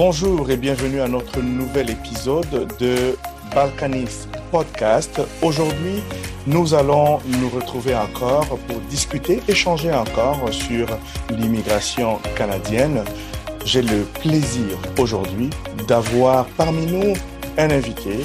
Bonjour et bienvenue à notre nouvel épisode de Balkanis Podcast. Aujourd'hui, nous allons nous retrouver encore pour discuter, échanger encore sur l'immigration canadienne. J'ai le plaisir aujourd'hui d'avoir parmi nous un invité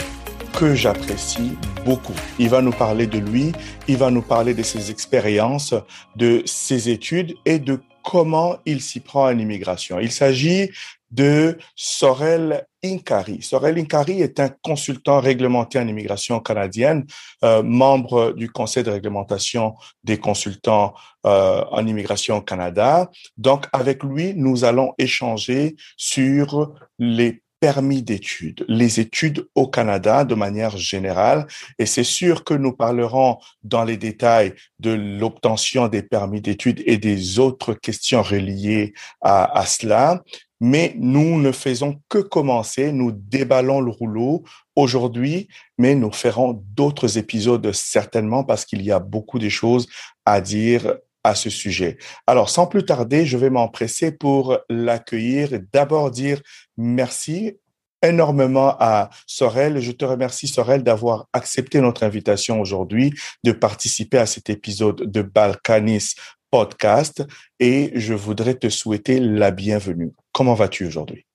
que j'apprécie beaucoup. Il va nous parler de lui, il va nous parler de ses expériences, de ses études et de comment il s'y prend en immigration. Il s'agit de Sorel Inkari. Sorel Inkari est un consultant réglementé en immigration canadienne, euh, membre du conseil de réglementation des consultants euh, en immigration au Canada. Donc, avec lui, nous allons échanger sur les permis d'études, les études au Canada de manière générale. Et c'est sûr que nous parlerons dans les détails de l'obtention des permis d'études et des autres questions reliées à, à cela. Mais nous ne faisons que commencer, nous déballons le rouleau aujourd'hui, mais nous ferons d'autres épisodes certainement parce qu'il y a beaucoup de choses à dire à ce sujet. Alors, sans plus tarder, je vais m'empresser pour l'accueillir et d'abord dire merci énormément à Sorel. Je te remercie, Sorel, d'avoir accepté notre invitation aujourd'hui de participer à cet épisode de Balkanis podcast et je voudrais te souhaiter la bienvenue. Comment vas-tu aujourd'hui?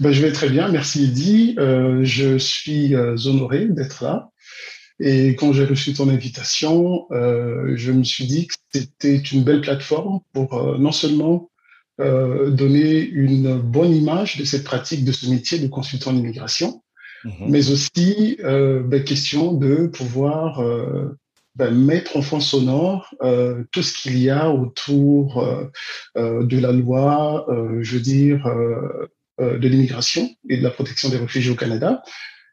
Ben, je vais très bien, merci Eddy. Euh, je suis euh, honoré d'être là. Et quand j'ai reçu ton invitation, euh, je me suis dit que c'était une belle plateforme pour euh, non seulement euh, donner une bonne image de cette pratique, de ce métier de consultant en immigration, mhm. mais aussi euh, ben, question de pouvoir euh, ben, mettre en fond sonore euh, tout ce qu'il y a autour euh, euh, de la loi, je veux dire, de l'immigration et de la protection des réfugiés au Canada,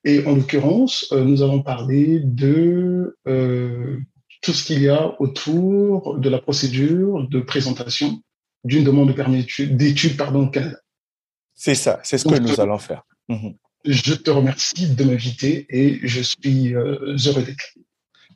et en l'occurrence, euh, nous allons parler de euh, tout ce qu'il y a autour de la procédure de présentation d'une demande de permis d'études pardon, au Canada. C'est ça, c'est ce que nous allons faire. Mhm. Je te remercie de m'inviter et je suis euh, heureux d'être là.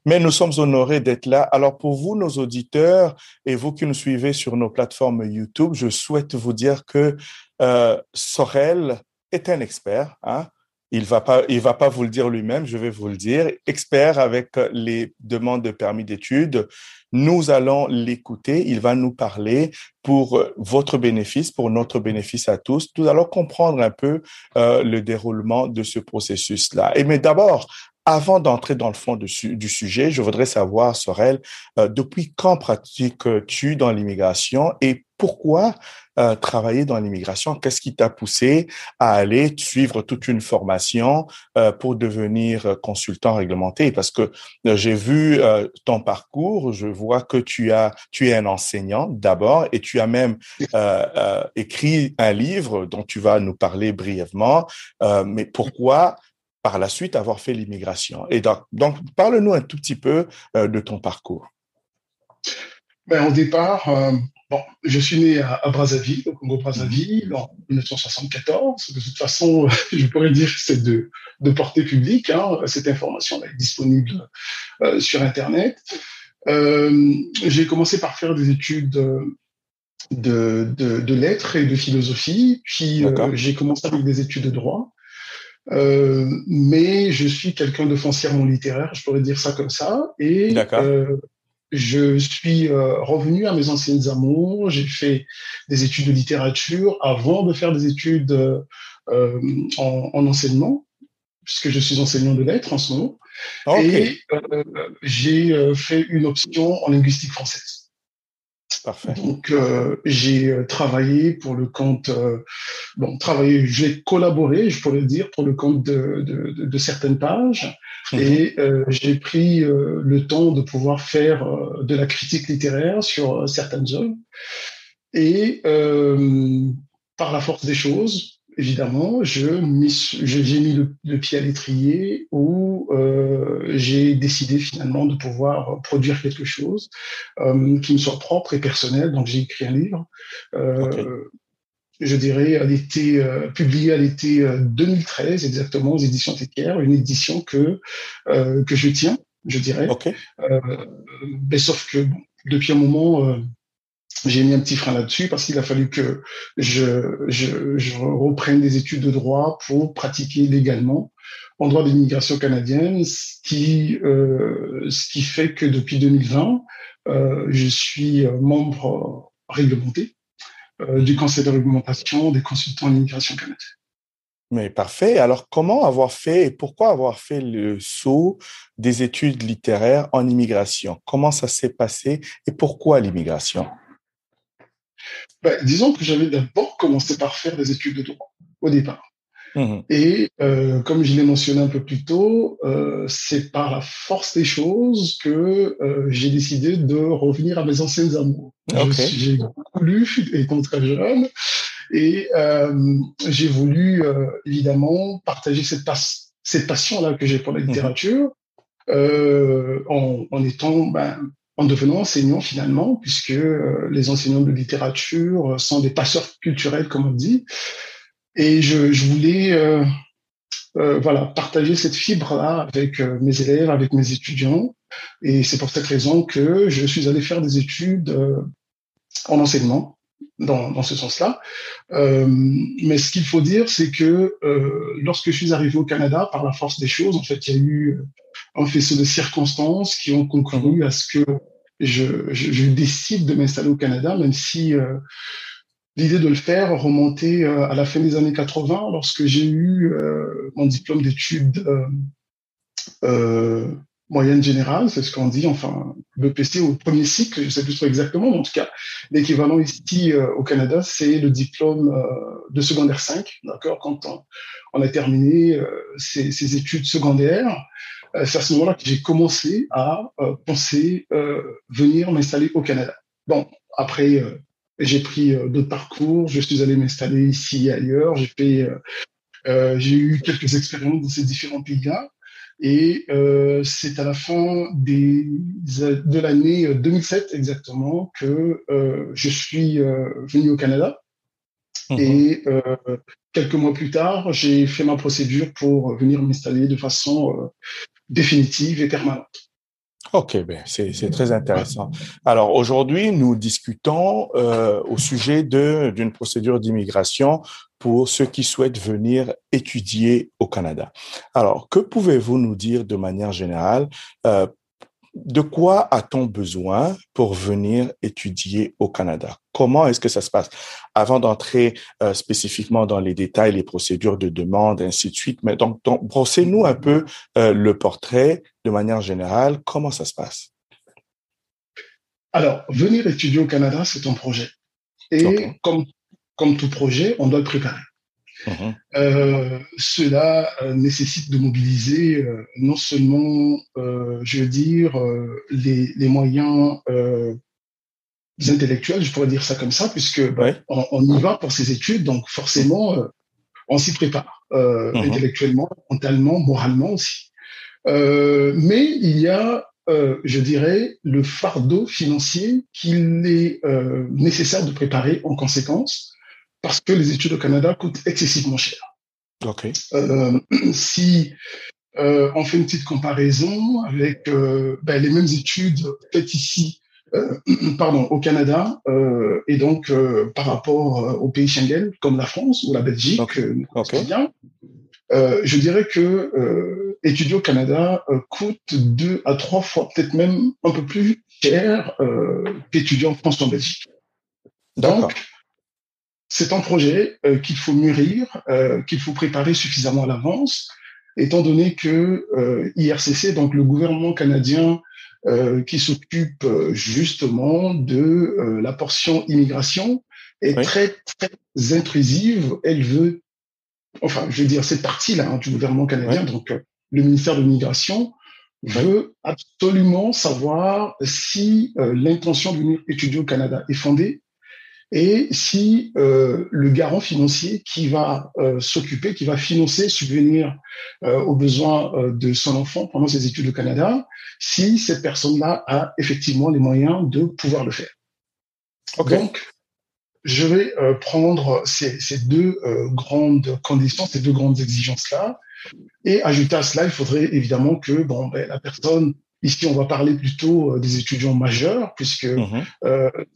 Mais nous sommes honorés d'être là. Alors pour vous, nos auditeurs et vous qui nous suivez sur nos plateformes YouTube, je souhaite vous dire que euh, Sorel est un expert. Hein? Il va pas, il va pas vous le dire lui-même, je vais vous le dire. Expert avec les demandes de permis d'études, nous allons l'écouter. Il va nous parler pour votre bénéfice, pour notre bénéfice à tous. Nous allons comprendre un peu euh, le déroulement de ce processus-là. Et mais d'abord, avant d'entrer dans le fond du, du, sujet, je voudrais savoir, Sorel, euh, depuis quand pratiques-tu dans l'immigration et pourquoi euh, travailler dans l'immigration? Qu'est-ce qui t'a poussé à aller suivre toute une formation euh, pour devenir consultant réglementé? Parce que euh, j'ai vu euh, ton parcours, je vois que tu as, tu es un enseignant d'abord et tu as même euh, écrit un livre dont tu vas nous parler brièvement. mais pourquoi par la suite avoir fait l'immigration. Et donc, donc parle-nous un tout petit peu euh, de ton parcours. Ben, au départ, euh, bon, je suis né à, à Brazzaville, au Congo-Brazzaville, en 1974. De toute façon, je pourrais dire que c'est de, de portée publique. Hein. Cette information est disponible euh, sur Internet. Euh, j'ai commencé par faire des études de, de, de lettres et de philosophie, puis j'ai commencé avec des études de droit. Euh, mais je suis quelqu'un de foncièrement littéraire, je pourrais dire ça comme ça. Et euh, je suis euh, revenu à mes anciennes amours. J'ai fait des études de littérature avant de faire des études euh, en, en, enseignement, puisque je suis enseignant de lettres en ce moment. Okay. Et j'ai fait une option en linguistique française. Parfait. Donc euh, j'ai euh, travaillé pour le compte, euh, bon travaillé, j'ai collaboré, je pourrais le dire, pour le compte de, de, de certaines pages, mmh. et euh, j'ai pris le temps de pouvoir faire de la critique littéraire sur certaines œuvres, et par la force des choses, évidemment, j'ai mis le, le, pied à l'étrier où euh, j'ai décidé finalement de pouvoir produire quelque chose euh, qui me soit propre et personnel. Donc j'ai écrit un livre. Euh, okay. Je dirais à l'été publié à l'été 2013 exactement aux éditions Téquière, une édition que que je tiens, je dirais. Okay. mais sauf que bon, depuis un moment j'ai mis un petit frein là-dessus parce qu'il a fallu que je, reprenne des études de droit pour pratiquer légalement en droit d'immigration canadienne, ce qui, euh, fait que depuis 2020, euh, je suis membre réglementé euh, du Conseil de réglementation des consultants en immigration canadienne. Mais parfait. Alors, comment avoir fait et pourquoi avoir fait le saut des études littéraires en immigration? Comment ça s'est passé et pourquoi l'immigration? Ben, Disons que j'avais d'abord commencé par faire des études de droit au départ. Mmh et euh, comme je l'ai mentionné un peu plus tôt, euh, c'est par la force des choses que euh, j'ai décidé de revenir à mes anciennes amours. J'ai voulu, étant très jeune, et j'ai voulu évidemment partager cette, cette passion-là que j'ai pour la mmh littérature en, en, étant ben, en devenant enseignant finalement, puisque les enseignants de littérature sont des passeurs culturels, comme on dit. Et je, voulais euh, euh, voilà partager cette fibre-là avec euh, mes élèves, avec mes étudiants. Et c'est pour cette raison que je suis allé faire des études euh, en enseignement dans, dans ce sens-là. Euh, mais ce qu'il faut dire, c'est que lorsque je suis arrivé au Canada, par la force des choses, en fait, il y a eu un faisceau de circonstances qui ont conclu à ce que je, je, je décide de m'installer au Canada, même si l'idée de le faire remontait euh, à la fin des années 80 lorsque j'ai eu euh, mon diplôme d'études euh, moyenne générale, c'est ce qu'on dit, enfin, le PC au premier cycle, je sais plus trop exactement, mais en tout cas, l'équivalent ici au Canada, c'est le diplôme de secondaire 5, d'accord, quand on, a terminé ces, études secondaires. C'est à ce moment-là que j'ai commencé à penser venir m'installer au Canada. Bon, après j'ai pris euh, d'autres parcours, je suis allé m'installer ici et ailleurs, j'ai fait, euh, euh, j'ai eu quelques expériences dans ces différents pays-là. Et euh, c'est à la fin des, de l'année 2007 exactement que euh, je suis euh, venu au Canada. Mhm. Et quelques mois plus tard, j'ai fait ma procédure pour venir m'installer de façon définitive et permanente. Ok, ben c'est très intéressant. Alors aujourd'hui, nous discutons euh, au sujet d'une procédure d'immigration pour ceux qui souhaitent venir étudier au Canada. Alors, que pouvez-vous nous dire de manière générale euh, de quoi a-t-on besoin pour venir étudier au Canada? Comment est-ce que ça se passe? Avant d'entrer euh, spécifiquement dans les détails, les procédures de demande, ainsi de suite, mais donc, donc brossez-nous un peu euh, le portrait de manière générale. Comment ça se passe? Alors, venir étudier au Canada, c'est un projet. Et comme, comme tout projet, on doit le préparer. Mhm. Euh, cela euh, nécessite de mobiliser euh, non seulement, je veux dire, les, les moyens intellectuels, je pourrais dire ça comme ça, puisque bah, on, y va pour ces études, donc forcément, on s'y prépare mhm. intellectuellement, mentalement, moralement aussi. mais il y a je dirais, le fardeau financier qu'il est nécessaire de préparer en conséquence parce que les études au Canada coûtent excessivement cher. Euh, si euh, on fait une petite comparaison avec euh, ben, les mêmes études faites ici, euh, pardon, au Canada, euh, et donc euh, par rapport aux pays Schengen comme la France ou la Belgique, okay. Bien, je dirais que étudier au Canada coûte deux à trois fois, peut-être même un peu plus cher qu'étudier en France ou en Belgique. Donc, c'est un projet euh, qu'il faut mûrir, euh, qu'il faut préparer suffisamment à l'avance, étant donné que euh, IRCC, donc le gouvernement canadien qui s'occupe justement de la portion immigration, est très, très intrusive. Elle veut, enfin, je veux dire, cette partie-là hein, du gouvernement canadien, donc le ministère de l'immigration, veut absolument savoir si l'intention de venir étudier au Canada est fondée et si euh, le garant financier qui va euh, s'occuper, qui va financer, subvenir euh, aux besoins euh, de son enfant pendant ses études au Canada, si cette personne-là a effectivement les moyens de pouvoir le faire. Donc, je vais euh, prendre ces, ces deux grandes conditions, ces deux grandes exigences-là, et ajouter à cela, il faudrait évidemment que bon, ben, la personne Ici, on va parler plutôt des étudiants majeurs, puisque mhm.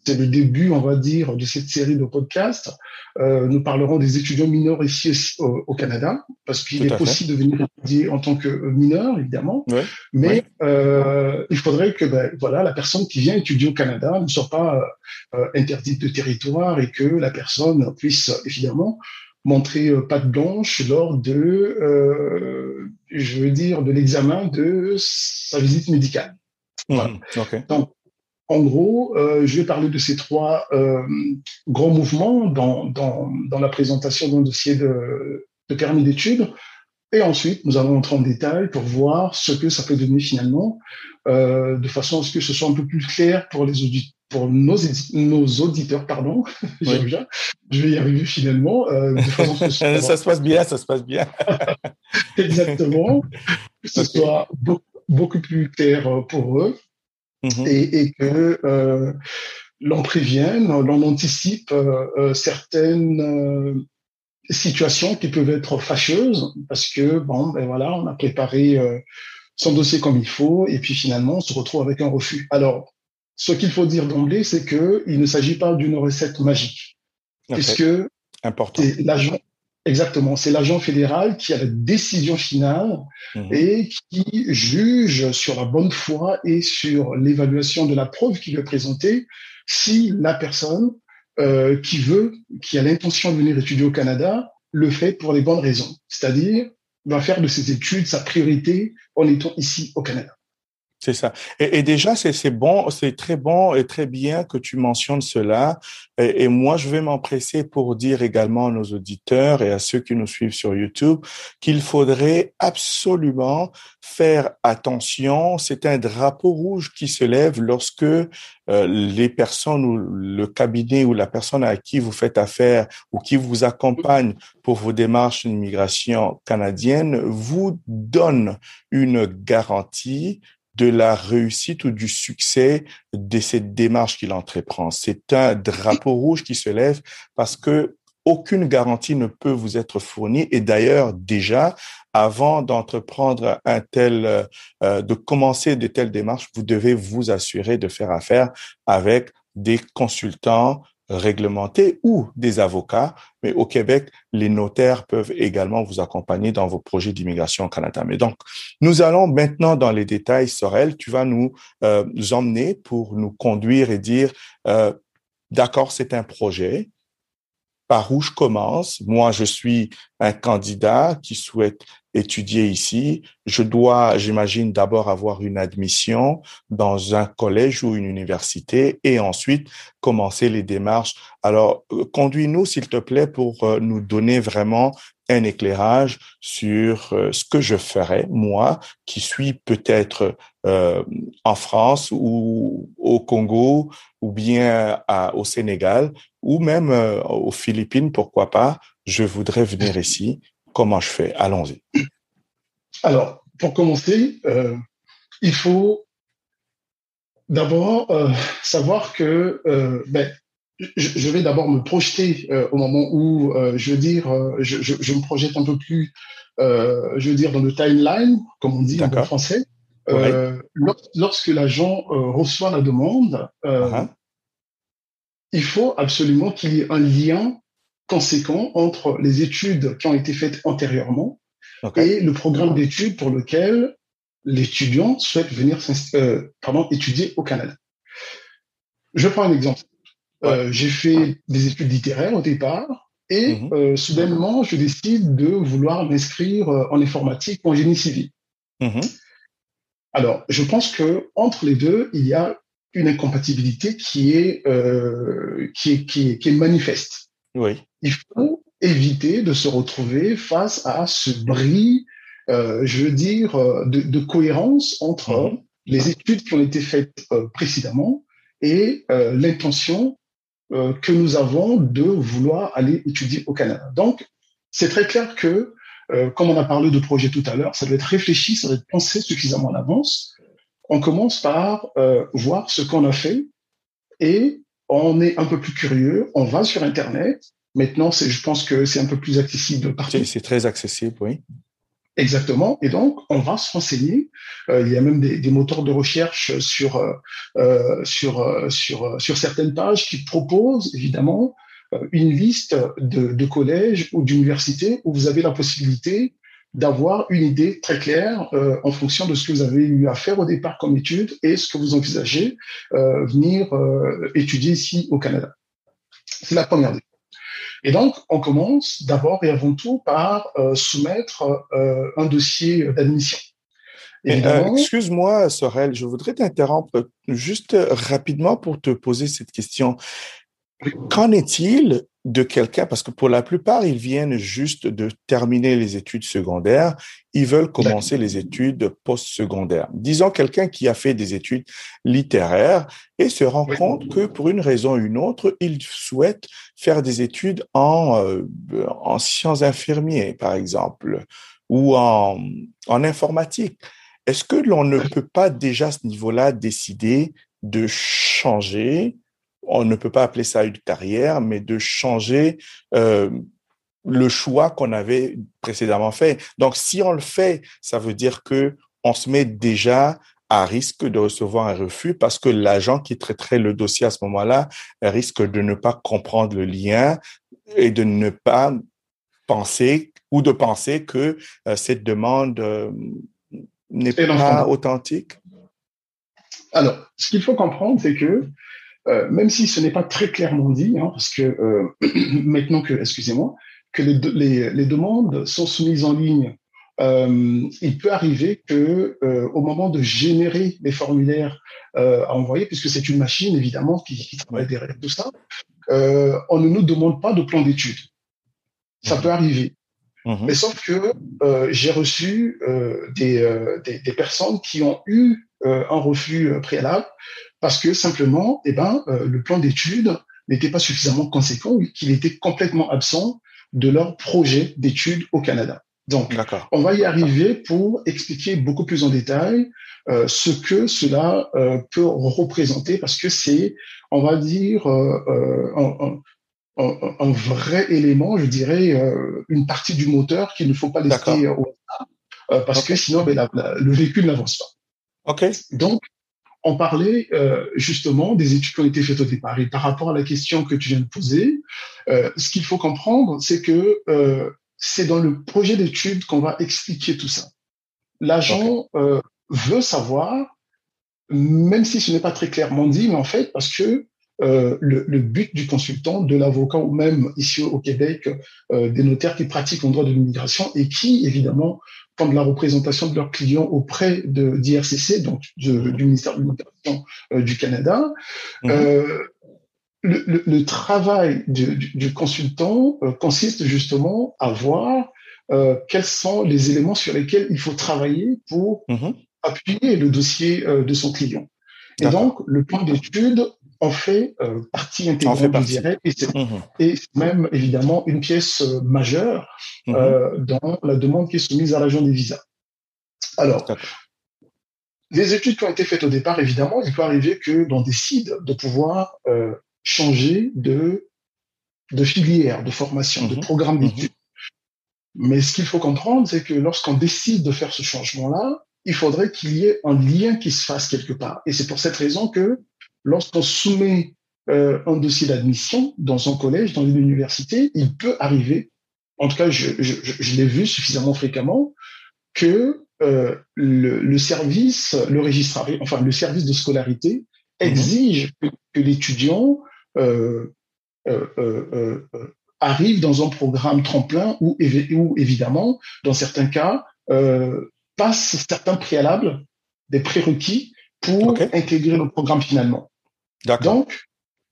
c'est le début, on va dire, de cette série de podcasts. nous parlerons des étudiants mineurs ici au, Canada, parce qu'il est possible de venir étudier en tant que mineur, évidemment. Mais il faudrait que ben, voilà, la personne qui vient étudier au Canada ne soit pas interdite de territoire et que la personne puisse évidemment montrer euh, patte blanche lors de, euh, je veux dire, de l'examen de sa visite médicale. Mmh, Donc, en gros, euh, je vais parler de ces trois grands mouvements dans, dans, dans, la présentation d'un dossier de, de permis d'études. Et ensuite, nous allons entrer en détail pour voir ce que ça peut donner finalement, de façon à ce que ce soit un peu plus clair pour les auditeurs pour nos, nos auditeurs, pardon, je vais y arriver finalement. Euh, ça se passe bien, ça se passe bien. Exactement. Que ce soit beaucoup, plus clair euh, pour eux mm-hmm. et, et, que euh, l'on prévienne, l'on anticipe euh, certaines situations qui peuvent être fâcheuses parce que, bon, ben voilà, on a préparé son dossier comme il faut et puis finalement on se retrouve avec un refus. Alors, ce qu'il faut dire d'emblée, c'est qu'il ne s'agit pas d'une recette magique, puisque Important. c'est l'agent, exactement, c'est l'agent fédéral qui a la décision finale mhm. et qui juge sur la bonne foi et sur l'évaluation de la preuve qu'il veut présenter si la personne euh, qui veut, qui a l'intention de venir étudier au Canada, le fait pour les bonnes raisons, c'est-à-dire va faire de ses études sa priorité en étant ici au Canada. C'est ça. Et, déjà, c'est bon, c'est très bon et très bien que tu mentionnes cela. Et, et moi, je vais m'empresser pour dire également à nos auditeurs et à ceux qui nous suivent sur YouTube qu'il faudrait absolument faire attention. C'est un drapeau rouge qui se lève lorsque euh, les personnes ou le cabinet ou la personne à qui vous faites affaire ou qui vous accompagne pour vos démarches d'immigration canadienne vous donne une garantie de la réussite ou du succès de cette démarche qu'il entreprend. C'est un drapeau rouge qui se lève parce que aucune garantie ne peut vous être fournie. Et d'ailleurs, déjà, avant d'entreprendre un tel, euh, de commencer de telles démarches, vous devez vous assurer de faire affaire avec des consultants réglementés ou des avocats, mais au Québec, les notaires peuvent également vous accompagner dans vos projets d'immigration au Canada. Mais donc, nous allons maintenant dans les détails. Sorel, tu vas nous, euh, nous emmener pour nous conduire et dire, euh, d'accord, c'est un projet, par où je commence. Moi, je suis un candidat qui souhaite étudier ici. Je dois, j'imagine, d'abord avoir une admission dans un collège ou une université et ensuite commencer les démarches. Alors, euh, conduis-nous, s'il te plaît, pour euh, nous donner vraiment un éclairage sur euh, ce que je ferais, moi, qui suis peut-être en France ou au Congo ou bien au Sénégal ou même aux Philippines, pourquoi pas, je voudrais venir ici. Comment je fais? Allons-y. Alors, pour commencer, euh, il faut d'abord euh, savoir que euh, ben, je, vais d'abord me projeter au moment où, je veux dire, je, je, me projette un peu plus, je veux dire, dans le timeline, comme on dit en français. lorsque l'agent reçoit la demande, uh-huh. il faut absolument qu'il y ait un lien conséquent entre les études qui ont été faites antérieurement et le programme d'études pour lequel l'étudiant souhaite venir euh, pardon, étudier au Canada. Je prends un exemple. Euh, j'ai fait des études littéraires au départ et mhm. euh, soudainement, je décide de vouloir m'inscrire euh, en informatique ou en génie civil. Mhm. Alors, je pense que entre les deux, il y a une incompatibilité qui est, euh, qui est, qui est, qui est manifeste. Oui. Il faut éviter de se retrouver face à ce bris, euh, je veux dire, de, de cohérence entre mhm. les études qui ont été faites précédemment et l'intention euh, que nous avons de vouloir aller étudier au Canada. Donc, c'est très clair que, comme on a parlé de projet tout à l'heure, ça doit être réfléchi, ça doit être pensé suffisamment en avance. On commence par voir ce qu'on a fait et on est un peu plus curieux, on va sur Internet, Maintenant, je pense que c'est un peu plus accessible C'est très accessible, oui. Exactement. Et donc, on va se renseigner. Euh, il y a même des, des, moteurs de recherche sur euh, euh sur euh, sur sur certaines pages qui proposent évidemment une liste de, de collèges ou d'universités où vous avez la possibilité d'avoir une idée très claire euh, en fonction de ce que vous avez eu à faire au départ comme étude et ce que vous envisagez euh, venir étudier ici au Canada. C'est la première chose. Et donc, on commence d'abord et avant tout par euh, soumettre euh, un dossier d'admission. Euh, excuse-moi, Sorel, je voudrais t'interrompre juste rapidement pour te poser cette question. Qu'en est-il de quelqu'un, parce que pour la plupart, ils viennent juste de terminer les études secondaires, ils veulent commencer les études postsecondaires. Disons quelqu'un qui a fait des études littéraires et se rend compte que pour une raison ou une autre, il souhaite faire des études en, euh, en sciences infirmières, par exemple, ou en, en informatique. Est-ce que l'on ne peut pas déjà à ce niveau-là décider de changer on ne peut pas appeler ça une carrière, mais de changer euh, le choix qu'on avait précédemment fait. Donc, si on le fait, ça veut dire que on se met déjà à risque de recevoir un refus parce que l'agent qui traiterait le dossier à ce moment-là risque de ne pas comprendre le lien et de ne pas penser ou de penser que euh, cette demande euh, n'est pas authentique. Alors, ce qu'il faut comprendre, c'est que euh, même si ce n'est pas très clairement dit, hein, parce que euh, maintenant que, excusez-moi, que les, les, les, demandes sont soumises en ligne, euh, il peut arriver que au moment de générer les formulaires à envoyer, puisque c'est une machine évidemment qui, qui travaille derrière tout ça, on ne nous demande pas de plan d'études. Ça mmh. peut arriver. Mmh. Mais sauf que j'ai reçu des, des, des, personnes qui ont eu un refus préalable parce que simplement, eh ben, euh, le plan d'études n'était pas suffisamment conséquent, qu'il était complètement absent de leur projet d'études au Canada. Donc, on va y arriver pour expliquer beaucoup plus en détail euh, ce que cela euh, peut représenter, parce que c'est, on va dire, euh, un, un, un, vrai élément, je dirais, une partie du moteur qu'il ne faut pas laisser au parce que sinon, ben, le véhicule n'avance pas. Ok. Donc, on parlait euh, justement des études qui ont été faites au départ. Et par rapport à la question que tu viens de poser, euh, ce qu'il faut comprendre, c'est que euh, c'est dans le projet d'étude qu'on va expliquer tout ça. L'agent veut savoir, même si ce n'est pas très clairement dit, mais en fait, parce que le, le, but du consultant, de l'avocat ou même ici au Québec, des notaires qui pratiquent en droit de l'immigration et qui, évidemment, de la représentation de leurs clients auprès de d'IRCC, donc du ministère de l'Immigration euh, du Canada. Mhm. Euh, le, le, travail du, du, consultant euh, consiste justement à voir quels sont les éléments sur lesquels il faut travailler pour mhm. appuyer le dossier de son client. Et donc, le plan d'étude en fait euh, partie intégrante, fait partie. je dirais, mhm. et c'est même évidemment une pièce euh, majeure mhm. euh, dans la demande qui est soumise à l'agent des visas. Alors, les études qui ont été faites au départ, évidemment, il peut arriver que l'on décide de pouvoir euh, changer de, de filière, de formation, de mhm. programme d'études. Mais ce qu'il faut comprendre, c'est que lorsqu'on décide de faire ce changement-là, il faudrait qu'il y ait un lien qui se fasse quelque part. Et c'est pour cette raison que lorsqu'on soumet euh, un dossier d'admission dans un collège, dans une université, il peut arriver, en tout cas je, je, je l'ai vu suffisamment fréquemment, que euh, le, le, service, le registre, enfin le service de scolarité mhm. exige que, que l'étudiant euh, arrive dans un programme tremplin ou, ou évidemment, dans certains cas, passe certains préalables, des prérequis pour intégrer le programme finalement. Donc,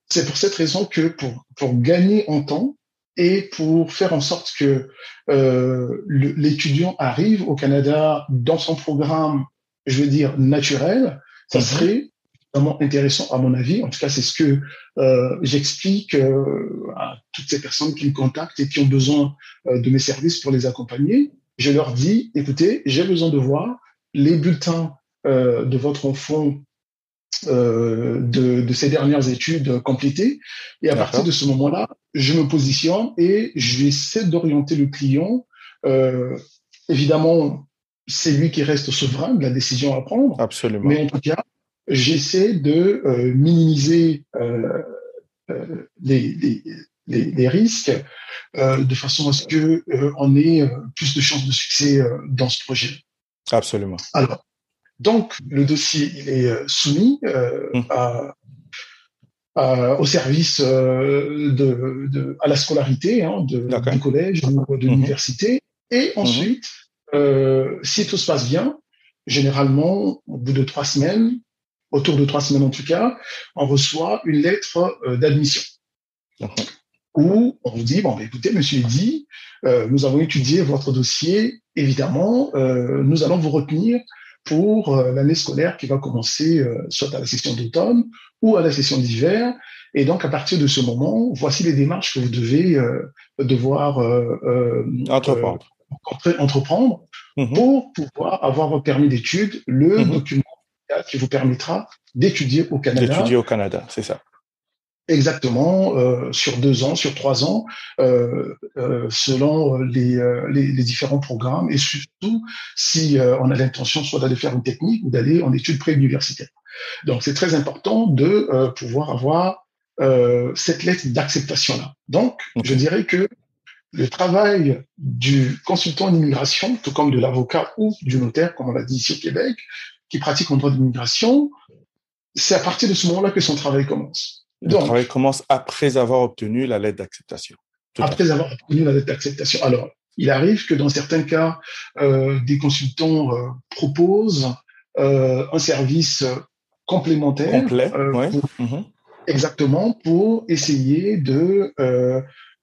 c'est pour cette raison que pour, pour gagner en temps et pour faire en sorte que euh, l'étudiant arrive au Canada dans son programme, je veux dire, naturel, ça mhm. serait vraiment intéressant à mon avis. En tout cas, c'est ce que euh, j'explique euh, à toutes ces personnes qui me contactent et qui ont besoin euh, de mes services pour les accompagner. Je leur dis, écoutez, j'ai besoin de voir les bulletins euh, de votre enfant euh, de, de, ces dernières études complétées. Et à partir de ce moment-là, je me positionne et j'essaie d'orienter le client euh, évidemment, c'est lui qui reste souverain de la décision à prendre. Absolument. Mais en tout cas, j'essaie de euh, minimiser euh, les, les, les, les, risques de façon à ce que on ait plus de chances de succès dans ce projet. Absolument. Alors, donc le dossier il est soumis mmh. à, à, au service de, de, à la scolarité hein, de, du collège ou de mmh. l'université, et mmh. ensuite, mmh. si tout se passe bien, généralement au bout de trois semaines, autour de trois semaines en tout cas, on reçoit une lettre d'admission où on vous dit, bon, bah, écoutez, monsieur euh, nous avons étudié votre dossier, évidemment, euh, nous allons vous retenir pour euh, l'année scolaire qui va commencer euh, soit à la session d'automne ou à la session d'hiver. Et donc, à partir de ce moment, voici les démarches que vous devez euh, devoir entreprendre, entreprendre mm-hmm. pour pouvoir avoir votre permis d'études, le mm-hmm. document qui vous permettra d'étudier au Canada. D'étudier au Canada, c'est ça. Exactement, euh, sur deux ans, sur trois ans, euh, euh, selon les, les, les, différents programmes et surtout si on a l'intention soit d'aller faire une technique ou d'aller en études pré-universitaires. Donc c'est très important de pouvoir avoir cette lettre d'acceptation-là. Donc je dirais que le travail du consultant en immigration, tout comme de l'avocat ou du notaire, comme on l'a dit ici au Québec, qui pratique en droit d'immigration, c'est à partir de ce moment-là que son travail commence. Le travail commence après avoir obtenu la lettre d'acceptation. Après avoir obtenu la lettre d'acceptation. Alors, il arrive que dans certains cas, euh, des consultants euh, proposent euh, un service complémentaire. Complet, euh, mhm. Exactement, pour essayer de,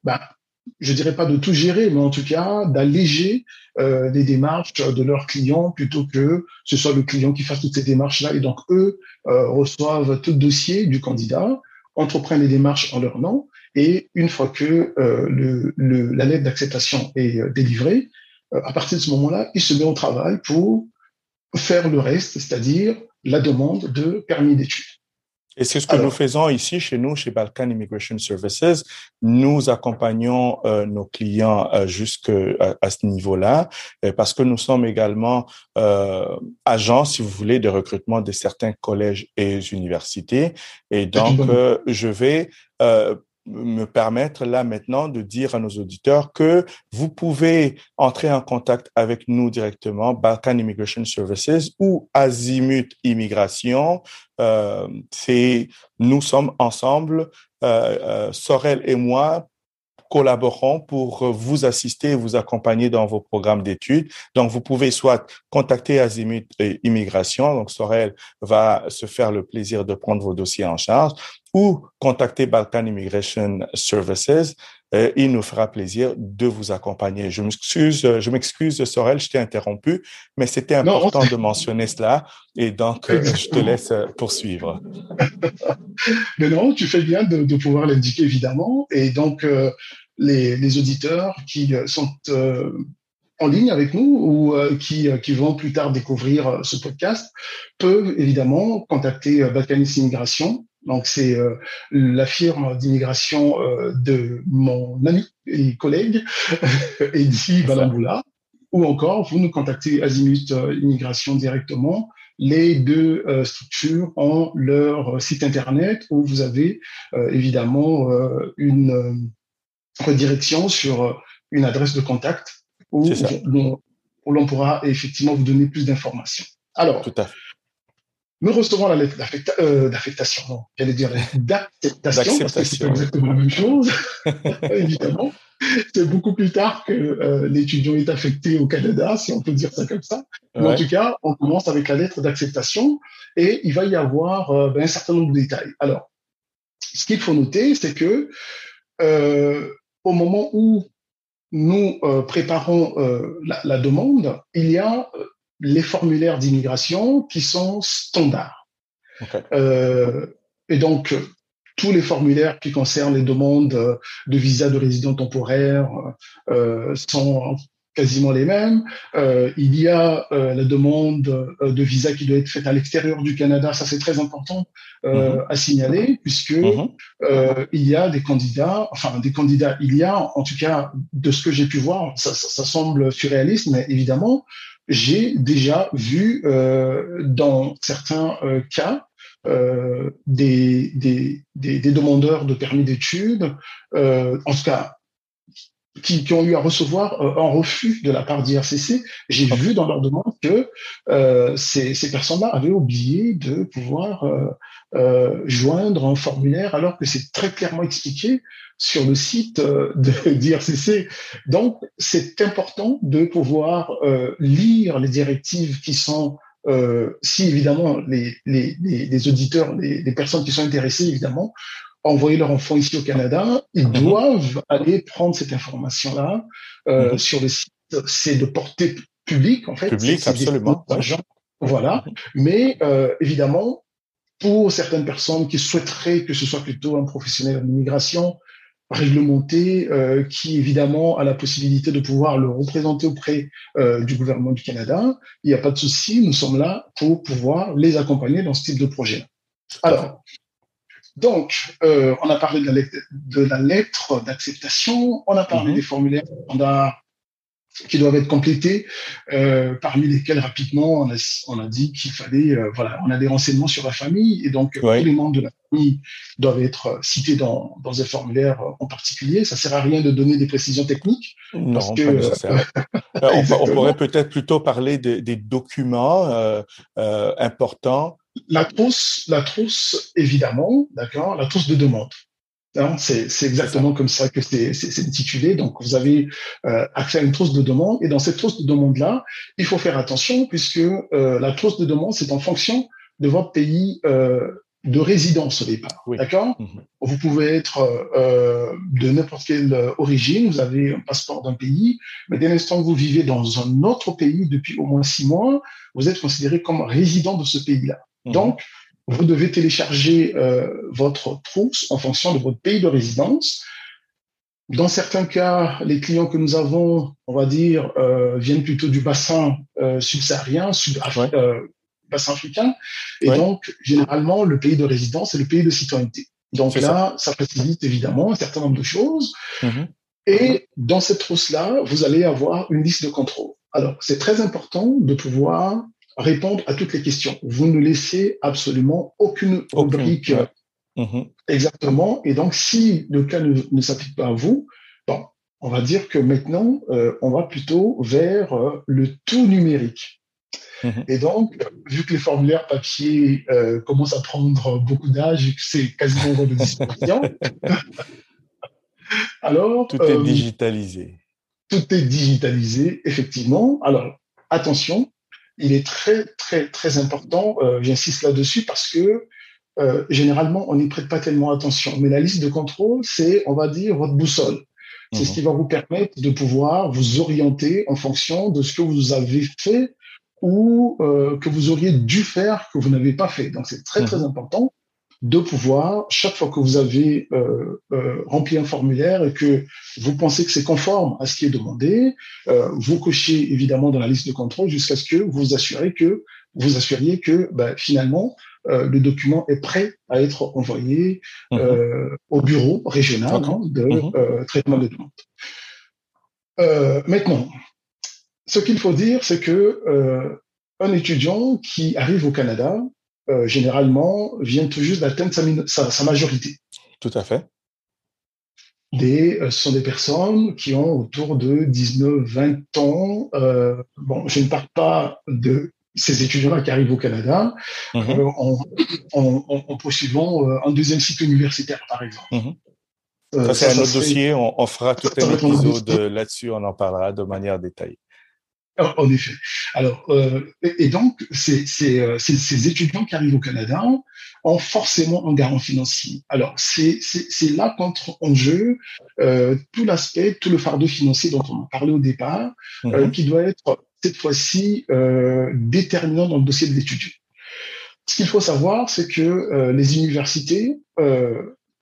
bah, je dirais pas de tout gérer, mais en tout cas d'alléger les démarches de leurs clients plutôt que ce soit le client qui fasse toutes ces démarches-là. Et donc, eux reçoivent tout le dossier du candidat entreprennent les démarches en leur nom et une fois que euh, le, la lettre d'acceptation est euh, délivrée, euh, à partir de ce moment-là, il se met au travail pour faire le reste, c'est-à-dire la demande de permis d'études. Et c'est ce que Alors, nous faisons ici chez nous, chez Balkan Immigration Services. Nous accompagnons euh, nos clients euh, jusqu'à à ce niveau-là, euh, parce que nous sommes également euh, agents, si vous voulez, de recrutement de certains collèges et universités. Et donc, euh, je vais me permettre là maintenant de dire à nos auditeurs que vous pouvez entrer en contact avec nous directement, Balkan Immigration Services ou Azimut Immigration. Euh, c'est nous sommes ensemble, euh, euh, Sorel et moi, collaborons pour vous assister et vous accompagner dans vos programmes d'études. Donc, vous pouvez soit contacter Azimut Immigration, donc Sorel va se faire le plaisir de prendre vos dossiers en charge, ou contacter Balkan Immigration Services. Euh, il nous fera plaisir de vous accompagner. Je m'excuse, je m'excuse, Sorel, je t'ai interrompu, mais c'était important non, de mentionner cela et donc euh, je te laisse euh, poursuivre. mais non, tu fais bien de, de pouvoir l'indiquer évidemment et donc euh, les, les, auditeurs qui sont en ligne avec nous ou euh, qui, qui vont plus tard découvrir ce podcast peuvent évidemment contacter Balkanis Immigration. Donc, c'est euh, la firme d'immigration euh, de mon ami et collègue, Eddie Balamboula, ou encore, vous nous contactez Azimut euh, Immigration directement. Les deux euh, structures ont leur site internet où vous avez euh, évidemment une redirection sur une adresse de contact où l'on pourra effectivement vous donner plus d'informations. Alors, Tout à fait. Nous recevons la lettre euh, d'affectation, non, j'allais dire d'acceptation, parce que c'est exactement la même chose, évidemment. C'est beaucoup plus tard que euh, l'étudiant est affecté au Canada, si on peut dire ça comme ça. Mais en tout cas, on commence avec la lettre d'acceptation et il va y avoir euh, ben, un certain nombre de détails. Alors, ce qu'il faut noter, c'est que euh, au moment où nous euh, préparons euh, la, la, demande, il y a les formulaires d'immigration qui sont standards. Okay. Euh, et donc, tous les formulaires qui concernent les demandes de visa de résident temporaire euh, sont quasiment les mêmes. Euh, il y a euh, la demande euh, de visa qui doit être faite à l'extérieur du Canada. Ça, c'est très important mm-hmm. à signaler puisque mm-hmm. il y a des candidats, enfin des candidats, il y a, en tout cas, de ce que j'ai pu voir, ça, ça, semble surréaliste, mais évidemment, j'ai déjà vu dans certains cas des, des, des, des, demandeurs de permis d'études, en tout cas qui, qui, ont eu à recevoir euh, un refus de la part d'IRCC. J'ai vu dans leur demande que euh, ces, ces personnes-là avaient oublié de pouvoir euh, euh joindre un formulaire alors que c'est très clairement expliqué sur le site euh, d'IRCC. Donc, c'est important de pouvoir lire les directives qui sont si évidemment les, les, les, auditeurs, les, les, personnes qui sont intéressées évidemment envoyer leur enfant ici au Canada, ils mhm. doivent aller prendre cette information-là euh, mhm. sur le site. C'est de portée publique, en fait. Public, absolument. Voilà. Mais euh, évidemment, pour certaines personnes qui souhaiteraient que ce soit plutôt un professionnel en immigration réglementé, euh, qui évidemment a la possibilité de pouvoir le représenter auprès euh, du gouvernement du Canada, il n'y a pas de souci, nous sommes là pour pouvoir les accompagner dans ce type de projet. Alors, donc, euh, on a parlé de la lettre, d'acceptation, on a parlé mhm. des formulaires standards qui doivent être complétés, euh, parmi lesquels rapidement on a, on a dit qu'il fallait, euh, voilà, on a des renseignements sur la famille et donc tous les membres de la famille doivent être cités dans, dans un formulaire en particulier. Ça sert à rien de donner des précisions techniques. Non, parce que, on, on, pourrait peut-être plutôt parler des documents importants la trousse, la trousse, évidemment, d'accord, la trousse de demande. Hein, c'est, exactement comme ça que c'est, intitulé. Donc, vous avez euh, accès à une trousse de demande. Et dans cette trousse de demande-là, il faut faire attention puisque euh, la trousse de demande, c'est en fonction de votre pays euh, de résidence au départ. D'accord? Mhm. Vous pouvez être de n'importe quelle origine, vous avez un passeport d'un pays, mais dès l'instant que vous vivez dans un autre pays depuis au moins six mois, vous êtes considéré comme résident de ce pays-là. Mhm. Donc, vous devez télécharger euh, votre trousse en fonction de votre pays de résidence. Dans certains cas, les clients que nous avons, on va dire, euh, viennent plutôt du bassin euh, subsaharien, sub euh, bassin africain. Et donc, généralement, le pays de résidence est le pays de citoyenneté. Donc là, ça. facilite évidemment un certain nombre de choses. Mhm. Et dans cette trousse-là, vous allez avoir une liste de contrôle. Alors, c'est très important de pouvoir répondre à toutes les questions. Vous ne laissez absolument aucune rubrique mhm. exactement. Et donc, si le cas ne, s'applique pas à vous, bon, on va dire que maintenant, euh, on va plutôt vers euh, le tout numérique. Mhm. Et donc, vu que les formulaires papier euh, commencent à prendre beaucoup d'âge et que c'est quasiment de disparition, alors tout est digitalisé. Tout est digitalisé, effectivement. Alors, attention, il est très, très, très important, euh, j'insiste là-dessus, parce que euh, généralement, on n'y prête pas tellement attention. Mais la liste de contrôle, c'est, on va dire, votre boussole. C'est ce mhm. qui va vous permettre de pouvoir vous orienter en fonction de ce que vous avez fait ou euh, que vous auriez dû faire que vous n'avez pas fait. Donc, c'est très, très mhm. important de pouvoir, chaque fois que vous avez euh, euh, rempli un formulaire et que vous pensez que c'est conforme à ce qui est demandé, euh, vous cochez évidemment dans la liste de contrôle jusqu'à ce que vous assurez que vous assuriez que bah, finalement euh, le document est prêt à être envoyé mhm. euh, au bureau régional hein, de mhm. traitement de demande. maintenant, ce qu'il faut dire, c'est que un étudiant qui arrive au Canada euh, généralement, vient tout juste d'atteindre sa, majorité. Tout à fait. Des, euh, ce sont des personnes qui ont autour de 19, 20 ans. Euh, bon, je ne parle pas de ces étudiants-là qui arrivent au Canada mm-hmm. en, poursuivant un deuxième cycle universitaire, par exemple. Mm-hmm. ça, c'est un autre dossier. On, on, fera tout un épisode là-dessus. On en parlera de manière détaillée. En effet. Alors, euh, et, donc, c'est, euh, ces étudiants qui arrivent au Canada ont forcément un garant financier. Alors, c'est, là qu'entre en jeu euh, tout l'aspect, tout le fardeau financier dont on a parlé au départ, euh, mhm. qui doit être cette fois-ci déterminant dans le dossier de l'étudiant. Ce qu'il faut savoir, c'est que les universités,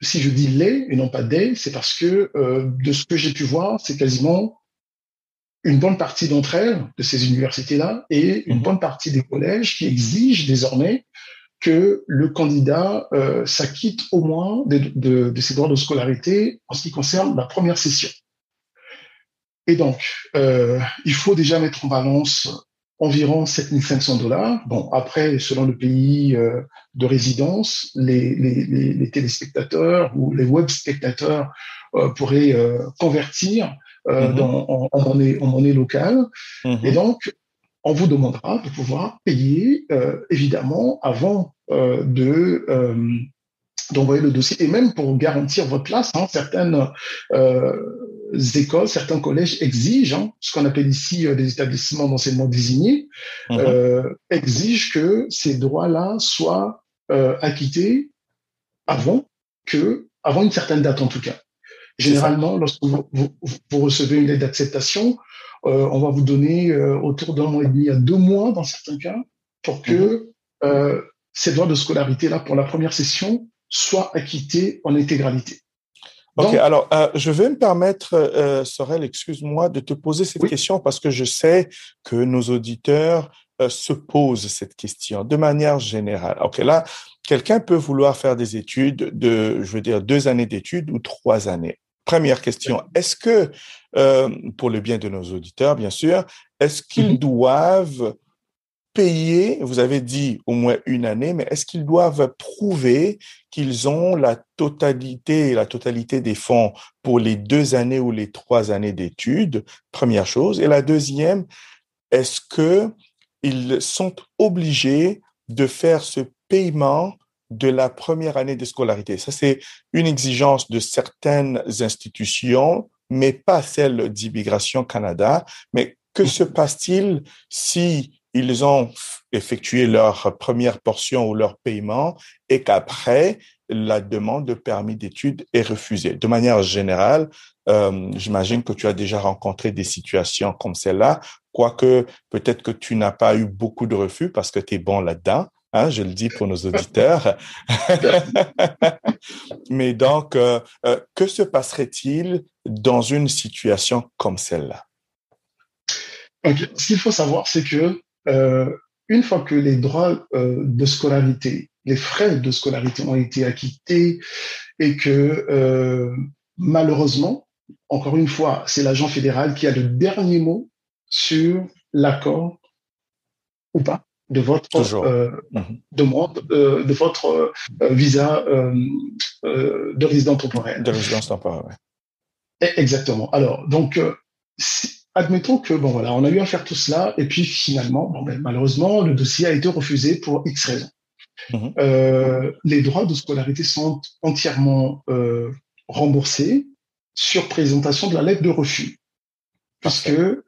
si je dis les et non pas des, c'est parce que de ce que j'ai pu voir, c'est quasiment une bonne partie d'entre elles, de ces universités-là, et une mhm. bonne partie des collèges qui exigent désormais que le candidat euh, s'acquitte au moins de, de, de, ses droits de scolarité en ce qui concerne la première session. Et donc, euh, il faut déjà mettre en balance environ 7500 dollars. Bon, après, selon le pays euh, de résidence, les, les, les, téléspectateurs ou les web spectateurs pourraient convertir euh, mhm. dans, en, en, monnaie, en monnaie locale. Mhm. Et donc, on vous demandera de pouvoir payer, euh, évidemment, avant euh, de d'envoyer le dossier et même pour garantir votre place. Hein, certaines écoles, certains collèges exigent hein, ce qu'on appelle ici des établissements d'enseignement désignés, mmh. exigent que ces droits-là soient acquittés avant que, avant une certaine date en tout cas. Généralement, lorsque vous, vous, vous recevez une lettre d'acceptation, euh, on va vous donner euh, autour d'un mois et demi à deux mois dans certains cas pour que mhm. euh, ces droits de scolarité-là pour la première session soient acquittés en intégralité. Ok, alors je vais me permettre, Sorel, excuse-moi, de te poser cette question parce que je sais que nos auditeurs se posent cette question de manière générale. Ok, là, quelqu'un peut vouloir faire des études de, je veux dire, deux années d'études ou trois années. Première question, est-ce que, euh, pour le bien de nos auditeurs, bien sûr, est-ce qu'ils mhm. doivent payer, vous avez dit au moins une année, mais est-ce qu'ils doivent prouver qu'ils ont la totalité, la totalité des fonds pour les deux années ou les trois années d'études, première chose? Et la deuxième, est-ce que ils sont obligés de faire ce paiement de la première année de scolarité. Ça, c'est une exigence de certaines institutions, mais pas celle d'Immigration Canada. Mais que se passe-t-il si ils ont effectué leur première portion ou leur paiement et qu'après, la demande de permis d'études est refusée? De manière générale, euh, j'imagine que tu as déjà rencontré des situations comme celle-là, quoique peut-être que tu n'as pas eu beaucoup de refus parce que tu es bon là-dedans, Hein, je le dis pour nos auditeurs. Mais donc, euh, euh, que se passerait-il dans une situation comme celle-là? Ce qu'il faut savoir, c'est que euh, une fois que les droits de scolarité, les frais de scolarité ont été acquittés et que malheureusement, encore une fois, c'est l'agent fédéral qui a le dernier mot sur l'accord ou pas de votre euh, mhm. demande, euh, de votre euh, visa de résidence temporaire. De résidence temporaire, e, Exactement. Alors, donc, admettons que, bon, voilà, on a eu à faire tout cela, et puis finalement, bon, ben, malheureusement, le dossier a été refusé pour X raisons. Mhm. les droits de scolarité sont entièrement remboursés sur présentation de la lettre de refus. Parce que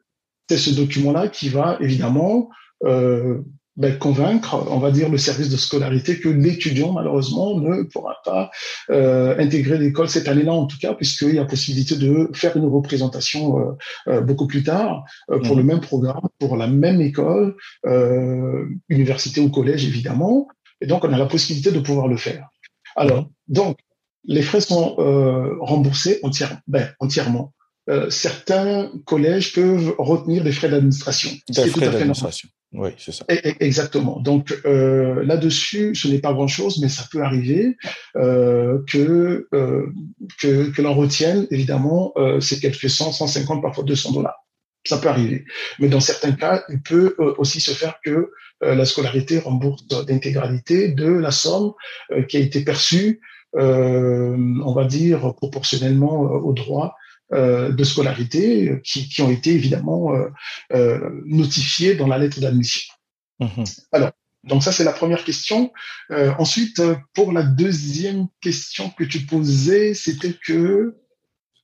c'est ce document-là qui va évidemment euh, ben, convaincre, on va dire, le service de scolarité que l'étudiant, malheureusement, ne pourra pas euh, intégrer l'école cette année-là, en tout cas, puisqu'il y a possibilité de faire une représentation euh, euh beaucoup plus tard euh, pour le mmh. même programme, pour la même école, euh, université ou collège, évidemment. Et donc, on a la possibilité de pouvoir le faire. Alors, mmh. donc, les frais sont remboursés entièrement. Ben, entièrement. certains collèges peuvent retenir des frais d'administration. Des frais d'administration. Oui, c'est ça. Exactement. Donc euh, là-dessus, ce n'est pas grand-chose, mais ça peut arriver euh, que, euh, que, que l'on retienne, évidemment, euh, c'est quelques 100, 150, parfois 200 dollars. Ça peut arriver. Mais dans certains cas, il peut euh, aussi se faire que euh, la scolarité rembourse l'intégralité de la somme qui a été perçue, on va dire, proportionnellement aux droits euh, de scolarité qui, qui, ont été évidemment euh, euh, notifiés dans la lettre d'admission. Mhm. Alors, donc ça, c'est la première question. ensuite, pour la deuxième question que tu posais, c'était que...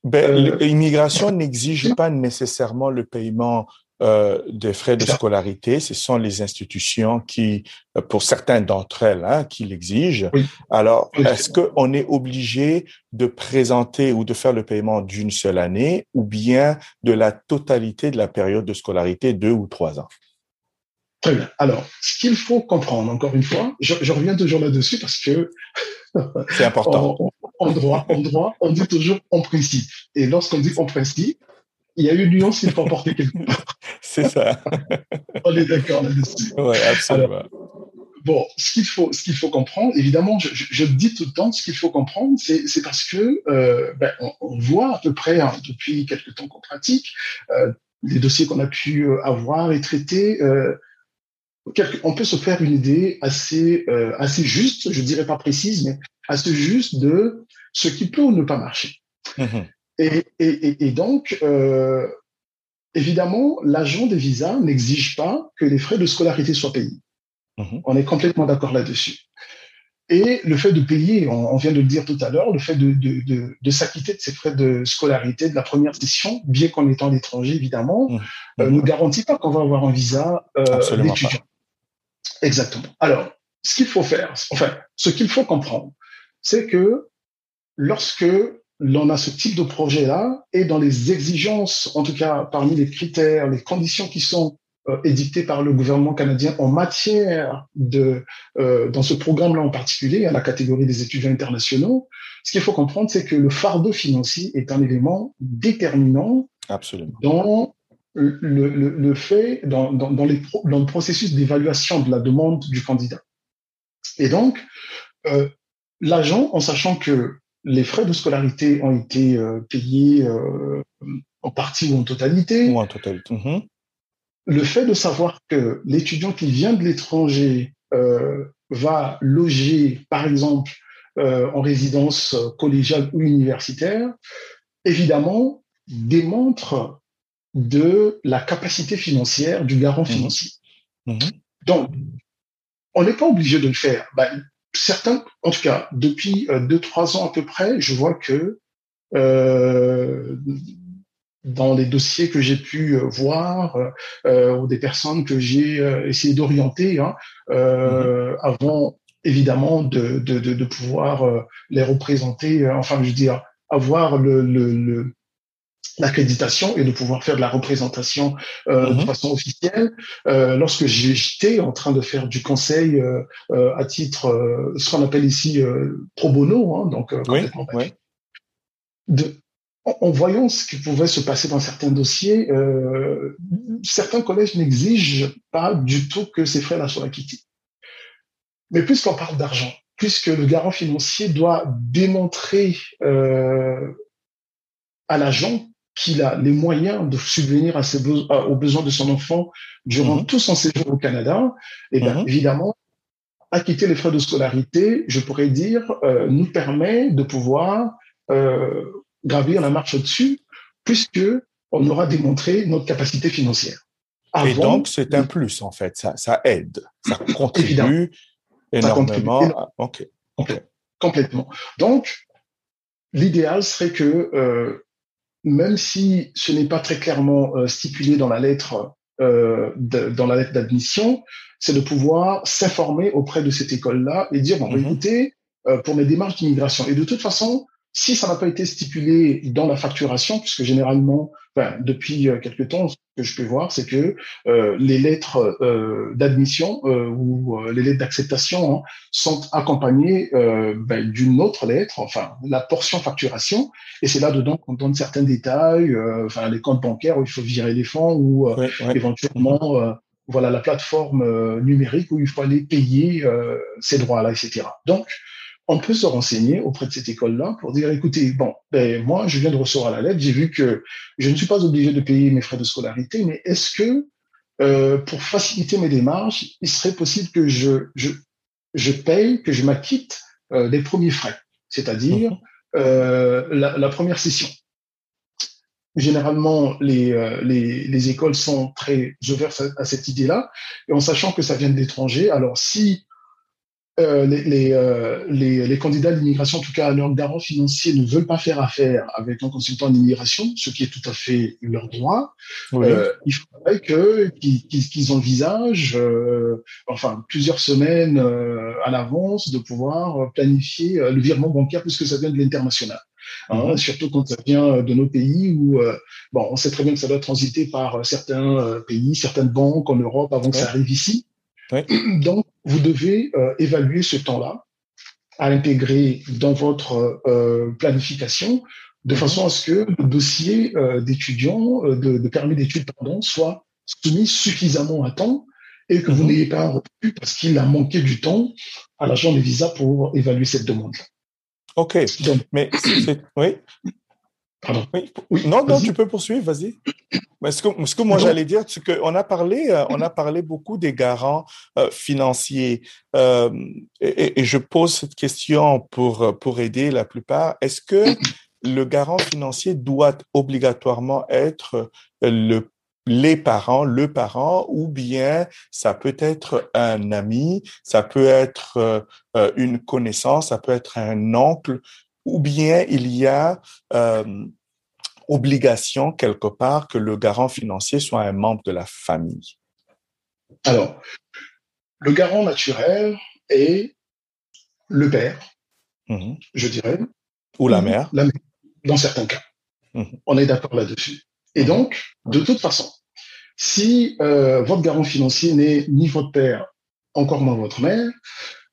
Ben, L'immigration n'exige pas nécessairement le paiement euh, des frais de scolarité. Ce sont les institutions qui, euh, pour certains d'entre elles, hein, qui l'exigent. Alors, est-ce qu'on est obligé de présenter ou de faire le paiement d'une seule année ou bien de la totalité de la période de scolarité, deux ou trois ans? Très bien. Alors, ce qu'il faut comprendre, encore une fois, je, je reviens toujours là-dessus parce que c'est important. en, droit, en droit, on dit toujours en principe. Et lorsqu'on dit en principe, il y a une nuance qu'il faut apporter quelque part. C'est ça. On est d'accord là-dessus. Oui, absolument. bon, ce qu'il faut, ce qu'il faut comprendre, évidemment, je, je, dis tout le temps, ce qu'il faut comprendre, c'est parce que euh, ben, on, on, voit à peu près hein, depuis quelques temps qu'on pratique euh, les dossiers qu'on a pu euh, avoir et traiter. Euh, on peut se faire une idée assez euh, assez juste, je dirais pas précise, mais assez juste de ce qui peut ou ne pas marcher. Mmh et, et, et, donc, euh, évidemment, l'agent des visas n'exige pas que les frais de scolarité soient payés. Mmh on est complètement d'accord là-dessus. Et le fait de payer, on, vient de le dire tout à l'heure, le fait de, de, de, de s'acquitter de ces frais de scolarité de la première session, bien qu'en étant à l'étranger, évidemment, mmh. euh, ne garantit pas qu'on va avoir un visa euh, d'étudiant. Exactement. Alors, ce qu'il faut faire, enfin, ce qu'il faut comprendre, c'est que lorsque l'on a ce type de projet-là et dans les exigences, en tout cas parmi les critères, les conditions qui sont euh, édictées par le gouvernement canadien en matière de, euh, dans ce programme-là en particulier, à la catégorie des étudiants internationaux, ce qu'il faut comprendre, c'est que le fardeau financier est un élément déterminant Absolument. dans le, le, le fait, dans, dans, dans, les dans le processus d'évaluation de la demande du candidat. Et donc, euh, l'agent, en sachant que les frais de scolarité ont été euh, payés euh, en partie ou en totalité. Ou en totalité. Mhm. Le fait de savoir que l'étudiant qui vient de l'étranger euh, va loger, par exemple, en résidence collégiale ou universitaire, évidemment, démontre de la capacité financière du garant mhm. financier. Mhm. Donc, on n'est pas obligé de le faire. Ben, certains, en tout cas, depuis euh, deux, trois ans à peu près, je vois que euh, dans les dossiers que j'ai pu euh, voir euh, ou des personnes que j'ai essayé d'orienter hein, euh, mm-hmm. avant évidemment de, de, de, de pouvoir les représenter, enfin je veux dire avoir le, le, le l'accréditation et de pouvoir faire de la représentation euh, de mhm. façon officielle. Euh, lorsque j'étais en train de faire du conseil euh, euh à titre, euh, ce qu'on appelle ici euh, pro bono, hein, donc oui, de, en, en, voyant ce qui pouvait se passer dans certains dossiers, certains collèges n'exigent pas du tout que ces frais-là soient acquittés. Mais puisqu'on parle d'argent, puisque le garant financier doit démontrer à l'agent qu'il a les moyens de subvenir à ses aux besoins de son enfant durant mhm. tout son séjour au Canada, et eh bien mhm. évidemment, acquitter les frais de scolarité, je pourrais dire, euh, nous permet de pouvoir euh, gravir la marche au-dessus, puisque on aura démontré notre capacité financière. Avant, et donc, c'est un plus, en fait. Ça, ça aide. Ça contribue énormément. Ça contribue okay. Complètement. Donc, l'idéal serait que euh, même si ce n'est pas très clairement euh, stipulé dans la lettre euh, de, dans la lettre d'admission, c'est de pouvoir s'informer auprès de cette école-là et dire bon, mm écoutez, euh, pour mes démarches d'immigration. Et de toute façon, si ça n'a pas été stipulé dans la facturation, puisque généralement, enfin, depuis euh, quelque temps, ce que je peux voir, c'est que euh, les lettres euh, d'admission euh, ou euh, les lettres d'acceptation hein, sont accompagnées ben, d'une autre lettre, enfin la portion facturation, et c'est là dedans qu'on donne certains détails, enfin les comptes bancaires où il faut virer les fonds ou éventuellement voilà la plateforme numérique où il faut aller payer ces droits-là, etc. Donc on peut se renseigner auprès de cette école-là pour dire, écoutez, bon, ben, moi, je viens de recevoir la lettre, j'ai vu que je ne suis pas obligé de payer mes frais de scolarité, mais est-ce que, euh, pour faciliter mes démarches, il serait possible que je, je, je paye, que je m'acquitte euh, des premiers frais, c'est-à-dire mhm. euh, la, la, première session? Généralement, les, euh, les, les, écoles sont très ouvertes à, à cette idée-là, et en sachant que ça vient de l'étranger, alors si euh, les, les, euh, les, les, candidats d'immigration, en tout cas leurs garants financiers, ne veulent pas faire affaire avec un consultant d'immigration, ce qui est tout à fait leur droit. Euh, il faudrait que qu'ils envisagent, euh, enfin plusieurs semaines à l'avance, de pouvoir planifier le virement bancaire puisque ça vient de l'international. Hein, mhm. surtout quand ça vient de nos pays où bon, on sait très bien que ça doit transiter par certains pays, certaines banques en Europe avant que ça arrive ici. Donc, vous devez euh, évaluer ce temps-là à intégrer dans votre euh, planification de mhm. façon à ce que le dossier euh, d'étudiant, euh, de, permis d'études, pardon, soit soumis suffisamment à temps et que vous mhm. n'ayez pas repu parce qu'il a manqué du temps à l'agent de visa pour évaluer cette demande. OK. Mais oui. Pardon. Oui. Non, non, tu peux poursuivre, vas-y. Ce que, ce que moi j'allais dire, c'est qu'on a parlé, euh, on a parlé beaucoup des garants financiers. et, et, je pose cette question pour, pour aider la plupart. Est-ce que le garant financier doit obligatoirement être le les parents, le parent, ou bien ça peut être un ami, ça peut être euh, une connaissance, ça peut être un oncle, ou bien il y a euh, obligation quelque part que le garant financier soit un membre de la famille? Alors, le garant naturel est le père, mmh je dirais. Ou la mère. La mère dans certains cas. Mhm. On est d'accord là-dessus. Et donc, de toute façon, si euh, votre garant financier n'est ni votre père, encore moins votre mère,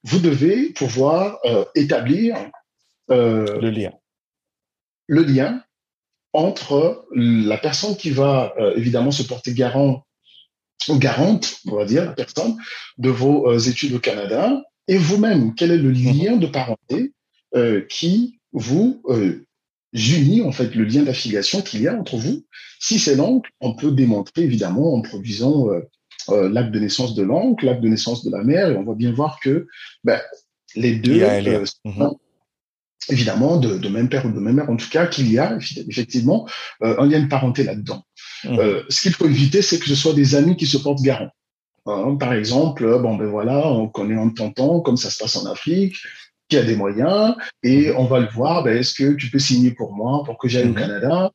vous devez pouvoir euh, établir euh, le lien. Le lien entre la personne qui va évidemment se porter garant ou garante, on va dire, la personne de vos études au Canada et vous-même. Quel est le mhm. lien de parenté qui vous unis en fait le lien d'affiliation qu'il y a entre vous? Si c'est l'oncle, on peut démontrer évidemment en produisant euh, euh, l'acte de naissance de l'oncle, l'acte de naissance de la mère, et on va bien voir que ben, les deux euh. Évidemment de, même père ou de même mère, en tout cas qu'il y a effectivement un lien de parenté là-dedans. Mhm. ce qu'il faut éviter, c'est que ce soit des amis qui se portent garant. Hein, par exemple, bon ben voilà, on connaît en tentant, comme ça se passe en Afrique, qui a des moyens et on va le voir. Ben, Est-ce que tu peux signer pour moi pour que j'aille au mhm. Canada?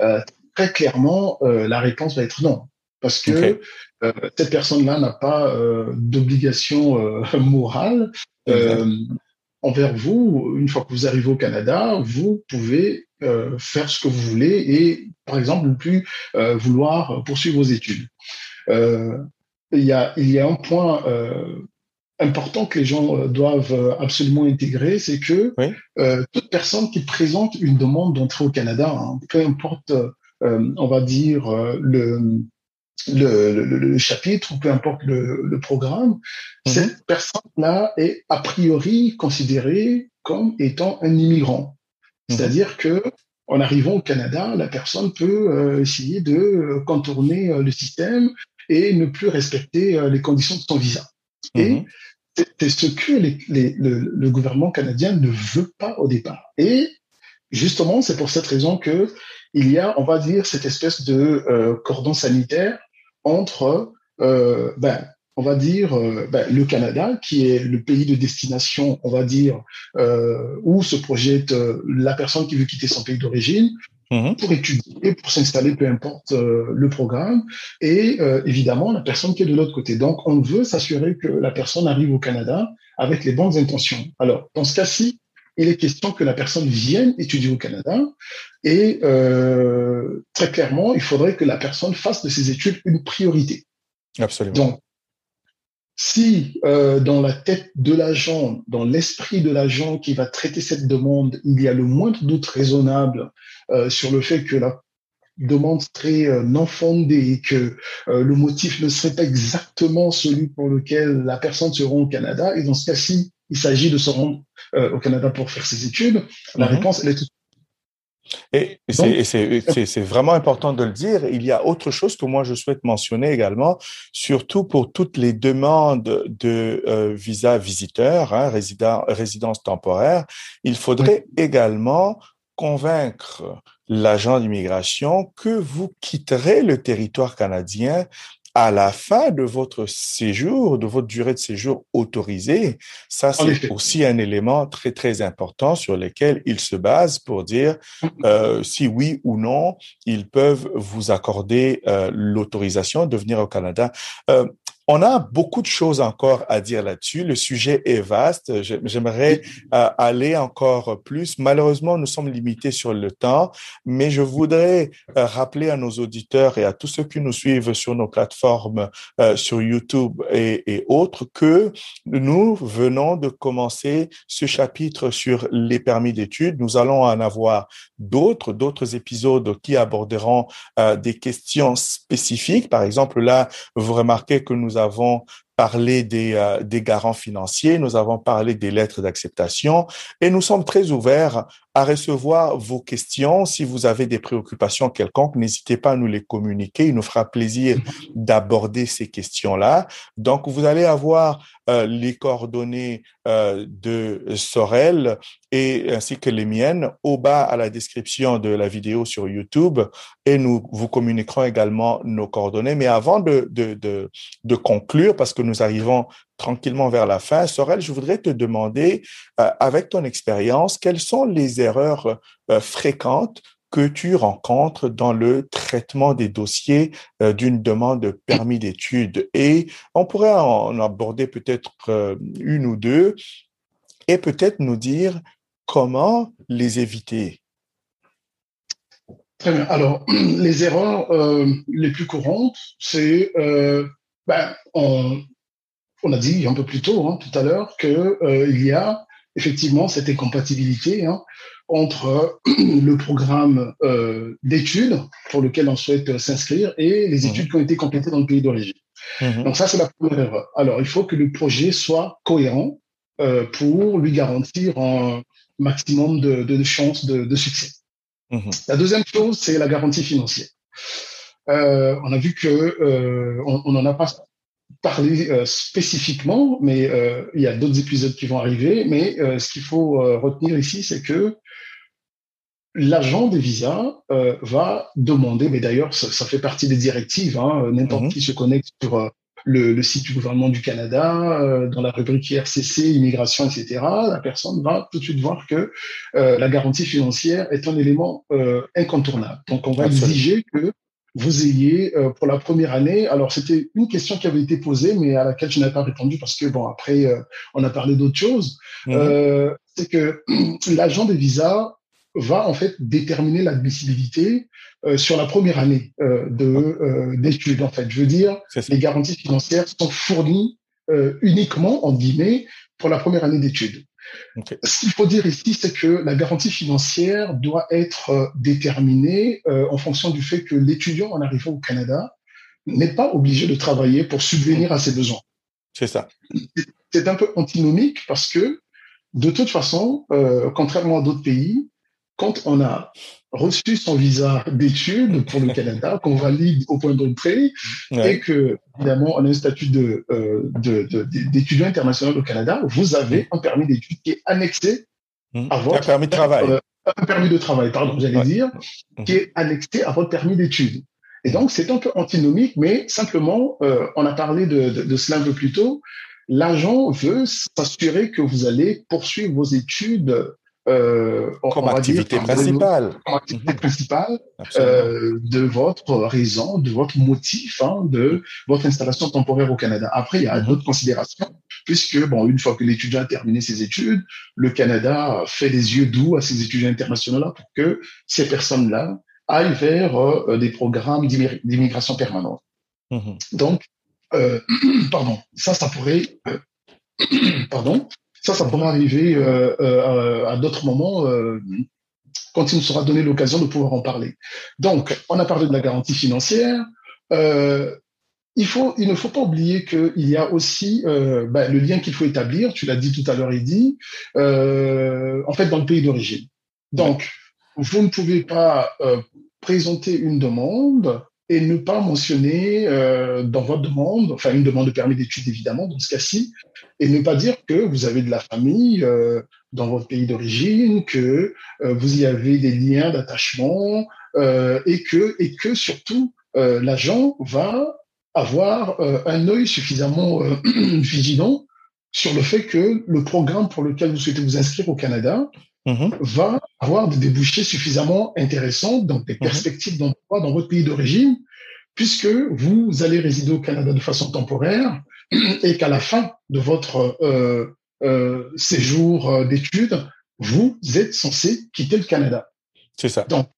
Euh, Très clairement, euh, la réponse va être non, parce que euh, cette personne-là n'a pas euh, d'obligation euh, morale envers vous. Une fois que vous arrivez au Canada, vous pouvez faire ce que vous voulez et, par exemple, ne plus vouloir poursuivre vos études. il y a il y a un point important que les gens euh, doivent euh, absolument intégrer, c'est que euh, toute personne qui présente une demande d'entrée au Canada, hein, peu importe, on va dire, le, le, le, chapitre ou peu importe le, programme, mhm. cette personne-là est a priori considérée comme étant un immigrant. Mhm. C'est-à-dire que en arrivant au Canada, la personne peut essayer de contourner le système et ne plus respecter les conditions de son visa. Et mhm c'est ce que le, gouvernement canadien ne veut pas au départ. Et justement, c'est pour cette raison que il y a, on va dire, cette espèce de euh, cordon sanitaire entre, euh, ben, on va dire, euh, ben, le Canada, qui est le pays de destination, on va dire, où se projette la personne qui veut quitter son pays d'origine, Mhm. pour étudier, pour s'installer, peu importe euh, le programme, et euh, évidemment la personne qui est de l'autre côté. Donc, on veut s'assurer que la personne arrive au Canada avec les bonnes intentions. Alors, dans ce cas-ci, il est question que la personne vienne étudier au Canada, et euh, très clairement, il faudrait que la personne fasse de ses études une priorité. Absolument. Donc, si euh, dans la tête de l'agent, dans l'esprit de l'agent qui va traiter cette demande, il y a le moindre doute raisonnable euh, sur le fait que la demande serait euh, non fondée et que le motif ne serait pas exactement celui pour lequel la personne se rend au Canada, et dans ce cas-ci, il s'agit de se rendre au Canada pour faire ses études, la mhm. réponse, elle est tout et c'est vraiment important de le dire. Il y a autre chose que moi je souhaite mentionner également, surtout pour toutes les demandes de euh, visa visiteur, hein, résident, résidence temporaire. Il faudrait également convaincre l'agent d'immigration que vous quitterez le territoire canadien à la fin de votre séjour, de votre durée de séjour autorisée, ça c'est aussi un élément très très important sur lequel ils se basent pour dire euh, si oui ou non ils peuvent vous accorder euh, l'autorisation de venir au Canada. Euh, on a beaucoup de choses encore à dire là-dessus. Le sujet est vaste. J'aimerais euh, aller encore plus. Malheureusement, nous sommes limités sur le temps, mais je voudrais euh, rappeler à nos auditeurs et à tous ceux qui nous suivent sur nos plateformes, euh, sur YouTube et, et, autres, que nous venons de commencer ce chapitre sur les permis d'études. Nous allons en avoir d'autres, d'autres épisodes qui aborderont des questions spécifiques. Par exemple, là, vous remarquez que nous nous avons parlé des, euh, des garants financiers, nous avons parlé des lettres d'acceptation et nous sommes très ouverts à recevoir vos questions. Si vous avez des préoccupations quelconques, n'hésitez pas à nous les communiquer. Il nous fera plaisir d'aborder ces questions-là. Donc, vous allez avoir euh, les coordonnées euh, de Sorel et ainsi que les miennes au bas à la description de la vidéo sur YouTube et nous vous communiquerons également nos coordonnées. Mais avant de, de, de, de conclure, parce que nous arrivons tranquillement vers la fin. Sorel, je voudrais te demander, euh, avec ton expérience, quelles sont les erreurs euh, fréquentes que tu rencontres dans le traitement des dossiers euh, d'une demande de permis d'études? Et on pourrait en aborder peut-être une ou deux et peut-être nous dire comment les éviter. Très bien. Alors, les erreurs les plus courantes, c'est ben, on a dit un peu plus tôt, hein, tout à l'heure, qu'il euh, y a effectivement cette incompatibilité hein, entre le programme euh, d'études pour lequel on souhaite s'inscrire et les mmh. études qui ont été complétées dans le pays d'origine. Mmh. Donc ça, c'est la première erreur. Alors, il faut que le projet soit cohérent euh, pour lui garantir un maximum de, chances de, succès. Mmh. La deuxième chose, c'est la garantie financière. on a vu que on n'en a pas parler euh, spécifiquement, mais euh, il y a d'autres épisodes qui vont arriver. Mais euh, ce qu'il faut retenir ici, c'est que l'agent des visas va demander, mais d'ailleurs, ça, fait partie des directives, hein, n'importe mhm. qui se connecte sur le, site du gouvernement du Canada, dans la rubrique IRCC, immigration, etc., la personne va tout de suite voir que la garantie financière est un élément incontournable. Donc, on va exiger que vous ayez euh, pour la première année. Alors c'était une question qui avait été posée, mais à laquelle je n'avais pas répondu parce que bon après euh, on a parlé d'autres choses. Mhm. Euh, c'est que l'agent des visas va en fait déterminer l'admissibilité sur la première année de d'études. En fait, je veux dire, les garanties financières sont fournies uniquement en guillemets pour la première année d'études. Ce qu'il faut dire ici, c'est que la garantie financière doit être euh, déterminée euh, en fonction du fait que l'étudiant en arrivant au Canada n'est pas obligé de travailler pour subvenir à ses besoins. C'est ça. C'est un peu antinomique parce que, de toute façon, euh, contrairement à d'autres pays, quand on a reçu son visa d'études pour le Canada, qu'on valide au point d'entrée, et que, évidemment, on a un statut de, euh, d'étudiant international au Canada, vous avez un permis d'études qui est annexé mmh. à votre... Un permis de travail. Euh, un permis de travail, pardon, j'allais dire, mmh. qui est annexé à votre permis d'études. Et donc, c'est un peu antinomique, mais simplement, euh, on a parlé de, de cela un peu plus tôt, l'agent veut s'assurer que vous allez poursuivre vos études euh, comme activité principale, comme activité principale euh, de votre raison, de votre motif, hein, de votre installation temporaire au Canada. Après, il y a mhm. d'autres considérations, puisque bon, une fois que l'étudiant a terminé ses études, le Canada fait des yeux doux à ses étudiants internationaux pour que ces personnes-là aillent vers euh, des programmes d'immigration permanente. Mhm. Donc, euh, pardon, ça, ça pourrait, pardon, ça, ça pourrait arriver euh, euh, à d'autres moments euh, quand il nous sera donné l'occasion de pouvoir en parler. Donc, on a parlé de la garantie financière. il, faut, il ne faut pas oublier qu'il y a aussi ben, le lien qu'il faut établir, tu l'as dit tout à l'heure, Eddy, en fait, dans le pays d'origine. Donc, vous ne pouvez pas présenter une demande et ne pas mentionner euh, dans votre demande, enfin une demande de permis d'études évidemment dans ce cas-ci, et ne pas dire que vous avez de la famille euh, dans votre pays d'origine, que euh, vous y avez des liens d'attachement, et que et que surtout l'agent va avoir un œil suffisamment vigilant sur le fait que le programme pour lequel vous souhaitez vous inscrire au Canada mm-hmm. va avoir des débouchés suffisamment intéressants, donc des mm-hmm. perspectives d'emploi dans votre pays d'origine, puisque vous allez résider au Canada de façon temporaire et qu'à la fin de votre euh, euh, séjour euh, d'études, vous êtes censé quitter le Canada. C'est ça. Donc,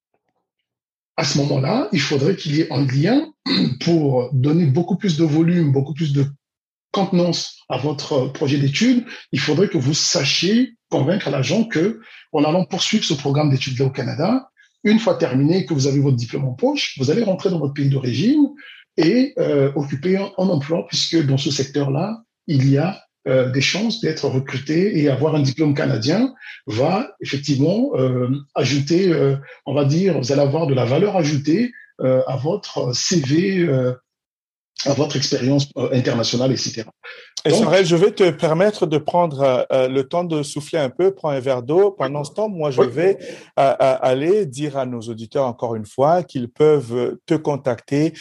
à ce moment-là, il faudrait qu'il y ait un lien pour donner beaucoup plus de volume, beaucoup plus de contenance à votre projet d'études. Il faudrait que vous sachiez convaincre l'agent que, en allant poursuivre ce programme d'études au Canada, une fois terminé, que vous avez votre diplôme en poche, vous allez rentrer dans votre pays d'origine et euh, occuper un, emploi, puisque dans ce secteur-là, il y a euh, des chances d'être recruté et avoir un diplôme canadien va effectivement euh, ajouter, euh, on va dire, vous allez avoir de la valeur ajoutée euh, à votre CV à votre expérience euh, internationale, etc. Et Sorel, je vais te permettre de prendre euh, euh, le temps de souffler un peu, prends un verre d'eau. Pendant ce temps, moi, je vais aller dire à nos auditeurs encore une fois qu'ils peuvent te contacter.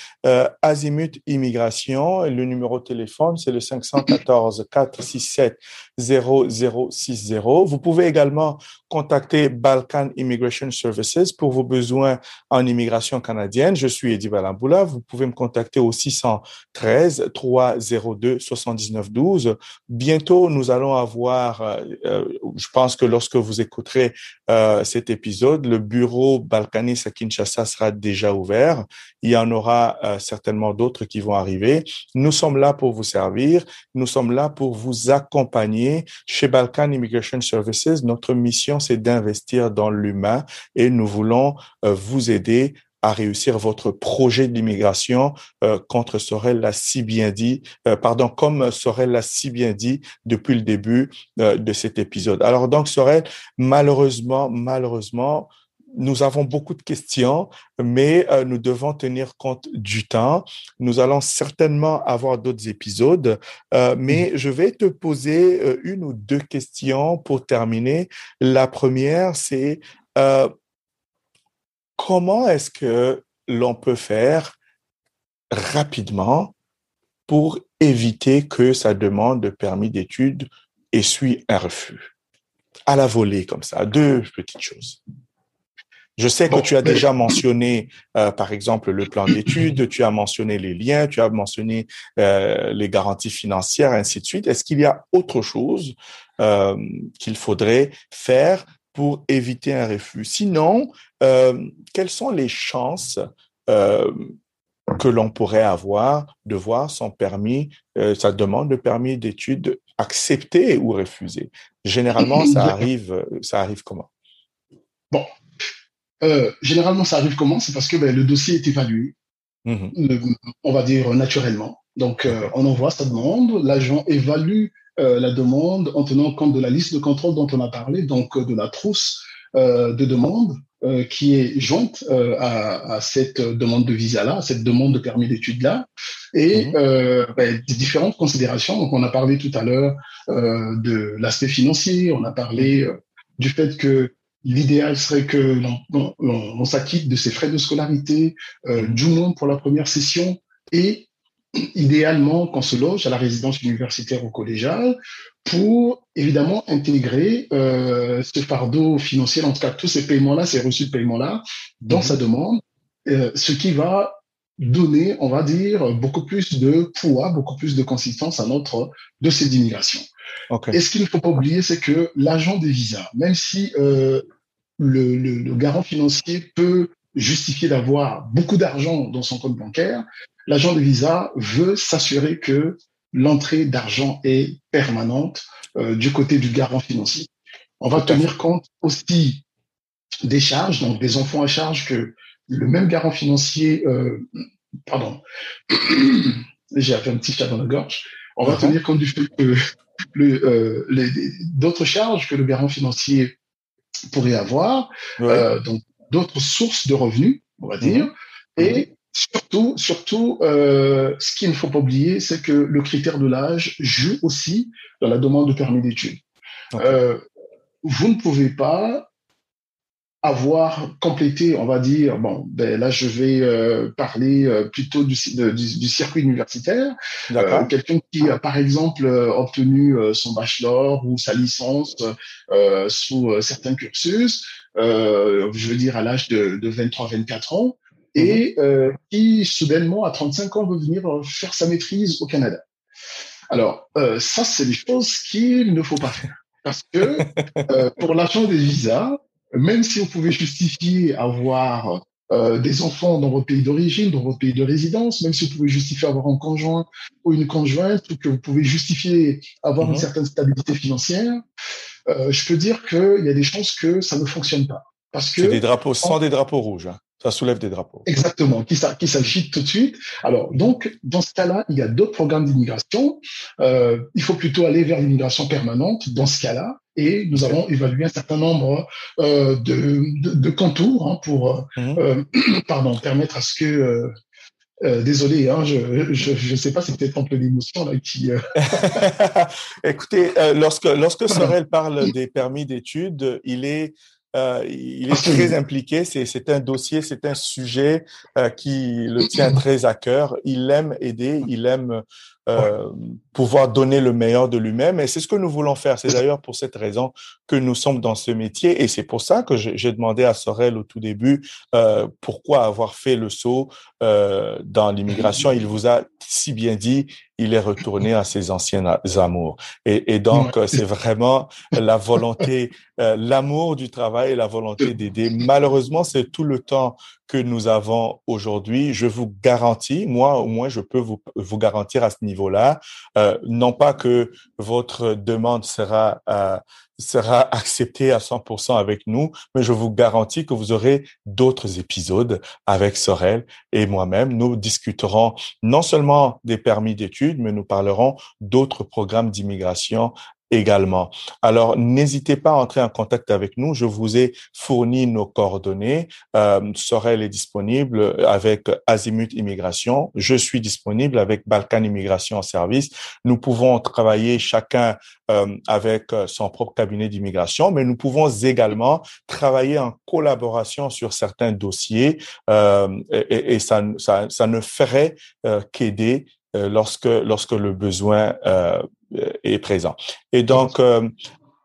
Azimut Immigration, le numéro de téléphone, c'est le 514 467 0060. Vous pouvez également contacter Balkan Immigration Services pour vos besoins en immigration canadienne. Je suis Eddie Balamboula. Vous pouvez me contacter au 613 302 79 12. Bientôt, nous allons avoir, euh, euh, je pense que lorsque vous écouterez euh, cet épisode, le bureau Balkanis à Kinshasa sera déjà ouvert. Il y en aura certainement d'autres qui vont arriver. Nous sommes là pour vous servir. Nous sommes là pour vous accompagner. Chez Balkan Immigration Services, notre mission, c'est d'investir dans l'humain et nous voulons euh, vous aider à réussir votre projet d'immigration euh, contre Sorel l'a si bien dit, euh, pardon, comme Sorel l'a si bien dit depuis le début de cet épisode. Alors donc Sorel, malheureusement, malheureusement, nous avons beaucoup de questions, mais euh, nous devons tenir compte du temps. Nous allons certainement avoir d'autres épisodes, euh, mais mm-hmm. je vais te poser euh, une ou deux questions pour terminer. La première, c'est comment est-ce que l'on peut faire rapidement pour éviter que sa demande de permis d'études essuie un refus? À la volée comme ça. Deux petites choses. Je sais que tu as déjà mentionné, euh, par exemple, le plan d'études, tu as mentionné les liens, tu as mentionné euh, les garanties financières, ainsi de suite. Est-ce qu'il y a autre chose euh, qu'il faudrait faire pour éviter un refus? Sinon, quelles sont les chances que l'on pourrait avoir de voir son permis, sa demande de permis d'études acceptée ou refusée? Généralement, ça arrive, ça arrive comment? Bon, euh, généralement, ça arrive comment? C'est parce que ben, le dossier est évalué, mmh on va dire naturellement. Donc, euh, on envoie sa demande, l'agent évalue euh, la demande en tenant compte de la liste de contrôle dont on a parlé, donc de la trousse de demande qui est jointe à, à, cette demande de visa-là, à cette demande de permis d'études-là, et mmh ben, des différentes considérations. Donc, on a parlé tout à l'heure de l'aspect financier, on a parlé du fait que L'idéal serait que l'on s'acquitte de ses frais de scolarité euh, du moins pour la première session et idéalement qu'on se loge à la résidence universitaire ou collégiale pour évidemment intégrer euh, ce fardeau financier, en tout cas tous ces paiements-là, ces reçus de paiement-là, dans mhm. sa demande, euh, ce qui va donner, on va dire, beaucoup plus de poids, beaucoup plus de consistance à notre dossier d'immigration. Et ce qu'il ne faut pas oublier, c'est que l'agent des visas, même si euh, le, le, le, garant financier peut justifier d'avoir beaucoup d'argent dans son compte bancaire, l'agent de visa veut s'assurer que l'entrée d'argent est permanente euh, du côté du garant financier. On va tenir compte aussi des charges, donc des enfants à charge que le même garant financier, euh, pardon, j'ai fait un petit chat dans la gorge. On va uh-huh. tenir compte du fait que le, euh, d'autres charges que le garant financier pourrait avoir, euh, donc d'autres sources de revenus, on va dire, mhm. et surtout, surtout, euh, ce qu'il ne faut pas oublier, c'est que le critère de l'âge joue aussi dans la demande de permis d'études. Vous ne pouvez pas avoir complété, on va dire, bon, ben là je vais euh, parler euh, plutôt du, du, du, circuit universitaire. Euh, Quelqu'un qui a par exemple euh, obtenu son bachelor ou sa licence sous certains cursus, je veux dire à l'âge de, de 23-24 ans, et mhm. qui soudainement à 35 ans veut venir faire sa maîtrise au Canada. Alors ça, c'est des choses qu'il ne faut pas faire parce que pour l'argent des visas, même si on pouvait justifier avoir euh, des enfants dans votre pays d'origine, dans votre pays de résidence, même si vous pouvez justifier avoir un conjoint ou une conjointe, ou que vous pouvez justifier avoir une mhm. certaine stabilité financière, euh, je peux dire qu'il y a des chances que ça ne fonctionne pas. Parce que des drapeaux sans des drapeaux rouges. Hein. Ça soulève des drapeaux. Exactement, qui, qui s'agite tout de suite. Alors, donc, dans ce cas-là, il y a d'autres programmes d'immigration. Euh, il faut plutôt aller vers l'immigration permanente dans ce cas-là et nous avons évalué un certain nombre euh, de, de, de, contours hein, pour mhm. euh, pardon, permettre à ce que euh, euh désolé, hein, je ne je, je sais pas, c'est peut-être un peu l'émotion là qui. Euh, Écoutez, lorsque lorsque Sorel parle des permis d'études, il est euh, il est très impliqué. C'est un dossier, c'est un sujet euh, qui le tient très à cœur. Il aime aider, il aime euh, pouvoir donner le meilleur de lui-même. Et c'est ce que nous voulons faire. C'est d'ailleurs pour cette raison que nous sommes dans ce métier. Et c'est pour ça que j'ai demandé à Sorel au tout début euh, pourquoi avoir fait le saut euh, dans l'immigration. Il vous a si bien dit, il est retourné à ses anciens amours. Et, et donc, c'est vraiment la volonté, euh, l'amour du travail et la volonté d'aider. Malheureusement, c'est tout le temps que nous avons aujourd'hui. Je vous garantis, moi au moins, je peux vous, vous garantir à ce niveau-là, euh, non pas que votre demande sera euh, sera acceptée à 100% avec nous, mais je vous garantis que vous aurez d'autres épisodes avec Sorel et moi-même. Nous discuterons non seulement des permis d'études, mais nous parlerons d'autres programmes d'immigration également. Alors, n'hésitez pas à entrer en contact avec nous. Je vous ai fourni nos coordonnées. Euh, Sorel est disponible avec Azimut Immigration. Je suis disponible avec Balkan Immigration en service. Nous pouvons travailler chacun euh, avec son propre cabinet d'immigration, mais nous pouvons également travailler en collaboration sur certains dossiers euh, et, et ça, ça, ça, ne ferait euh, qu'aider euh, lorsque lorsque le besoin euh, est présent. Et donc, euh,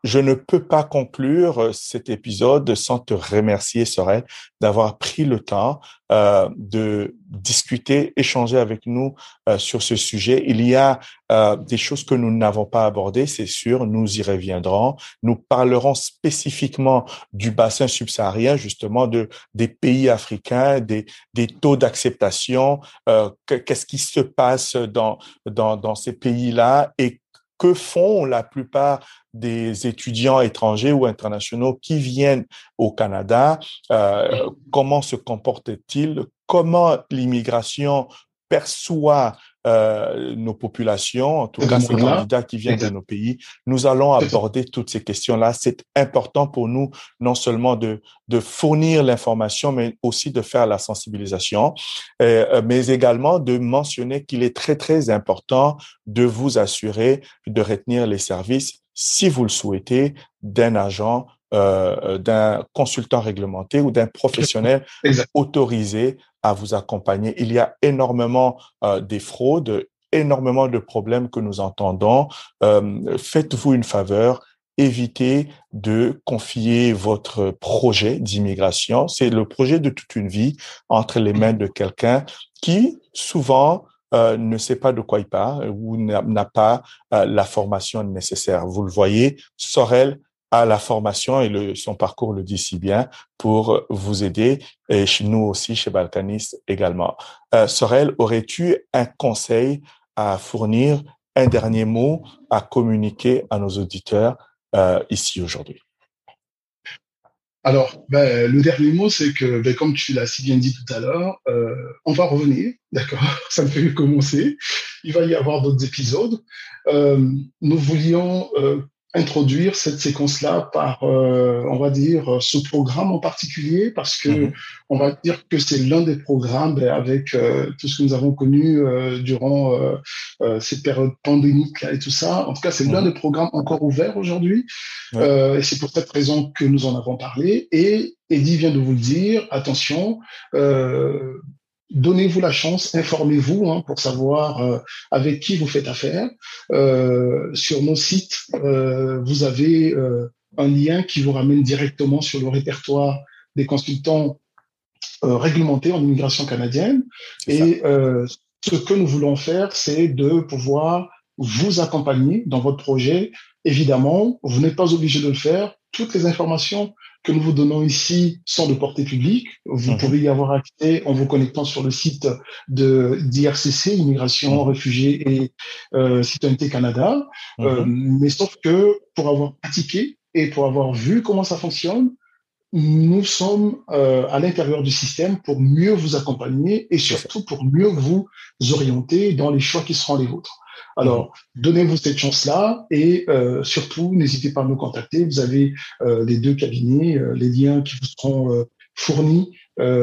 je ne peux pas conclure euh, cet épisode sans te remercier, Sorel, d'avoir pris le temps euh, de discuter, échanger avec nous euh, sur ce sujet. Il y a euh, des choses que nous n'avons pas abordées, c'est sûr, nous y reviendrons. Nous parlerons spécifiquement du bassin subsaharien, justement, de des pays africains, des, des taux d'acceptation, euh, qu'est-ce qui se passe dans, dans, dans ces pays-là et que font la plupart des étudiants étrangers ou internationaux qui viennent au Canada, euh, comment se comportent-ils, comment l'immigration perçoit euh, nos populations, en tout cas ces candidats qui viennent de nos pays. Nous allons aborder toutes ces questions-là. C'est important pour nous non seulement de, de fournir l'information, mais aussi de faire la sensibilisation, euh, mais également de mentionner qu'il est très, très important de vous assurer de retenir les services, si vous le souhaitez, d'un agent euh, d'un consultant réglementé ou d'un professionnel autorisé à vous accompagner. Il y a énormément euh, des fraudes, énormément de problèmes que nous entendons. Euh, faites-vous une faveur, évitez de confier votre projet d'immigration. C'est le projet de toute une vie entre les mains de quelqu'un qui souvent euh, ne sait pas de quoi il parle ou n'a pas euh, la formation nécessaire. Vous le voyez, Sorel à la formation et son parcours le dit si bien pour vous aider et chez nous aussi chez Balkanis également. Euh, Sorel, aurais-tu un conseil à fournir, un dernier mot à communiquer à nos auditeurs euh, ici aujourd'hui? Alors, ben, le dernier mot, c'est que, ben, comme tu l'as si bien dit tout à l'heure, euh, on va revenir, d'accord? Ça ne fait commencer. Il va y avoir d'autres épisodes. Nous voulions introduire cette séquence-là par, euh, on va dire, ce programme en particulier, parce que mhm. on va dire que c'est l'un des programmes ben, avec euh, tout ce que nous avons connu euh, durant cette période pandémique et tout ça. En tout cas, c'est l'un mhm. des programmes encore ouverts aujourd'hui, et c'est pour cette raison que nous en avons parlé. Et Eddie vient de vous le dire. Attention donnez-vous la chance, informez-vous hein, pour savoir euh, avec qui vous faites affaire. Euh, sur nos sites, euh, vous avez un lien qui vous ramène directement sur le répertoire des consultants réglementés en immigration canadienne. Et ce que nous voulons faire, c'est de pouvoir vous accompagner dans votre projet. Évidemment, vous n'êtes pas obligé de le faire. Toutes les informations que nous vous donnons ici sont de portée publique. Vous mhm. pouvez y avoir accès en vous connectant sur le site de d'IRCC, Immigration, mhm. Réfugiés et euh, Citoyenneté Canada. Mhm. Euh, mais sauf que pour avoir pratiqué et pour avoir vu comment ça fonctionne, nous sommes euh, à l'intérieur du système pour mieux vous accompagner et surtout pour mieux vous orienter dans les choix qui seront les vôtres. Alors, donnez-vous cette chance-là et euh, surtout, n'hésitez pas à nous contacter. Vous avez euh, les deux cabinets, euh, les liens qui vous seront fournis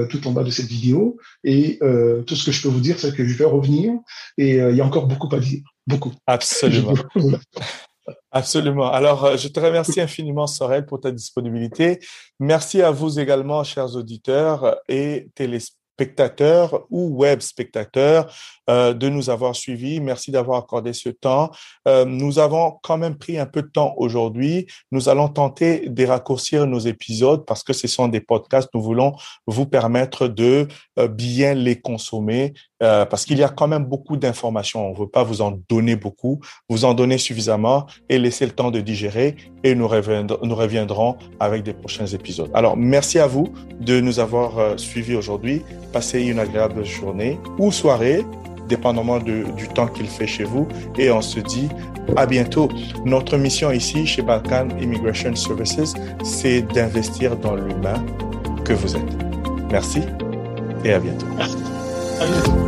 tout en bas de cette vidéo. Et tout ce que je peux vous dire, c'est que je vais revenir et il y a encore beaucoup à dire. Beaucoup. Absolument. Absolument. Alors, je te remercie infiniment, Sorel, pour ta disponibilité. Merci à vous également, chers auditeurs et téléspectateurs spectateurs ou web spectateurs euh, de nous avoir suivis. Merci d'avoir accordé ce temps. Euh, nous avons quand même pris un peu de temps aujourd'hui. Nous allons tenter de raccourcir nos épisodes parce que ce sont des podcasts. Nous voulons vous permettre de euh, bien les consommer parce qu'il y a quand même beaucoup d'informations. On ne veut pas vous en donner beaucoup, vous en donner suffisamment et laisser le temps de digérer et nous reviendrons, avec des prochains épisodes. Alors, merci à vous de nous avoir suivis aujourd'hui. Passez une agréable journée ou soirée, dépendamment de, du temps qu'il fait chez vous. Et on se dit à bientôt. Notre mission ici chez Balkan Immigration Services, c'est d'investir dans l'humain que vous êtes. Merci et à bientôt. À bientôt.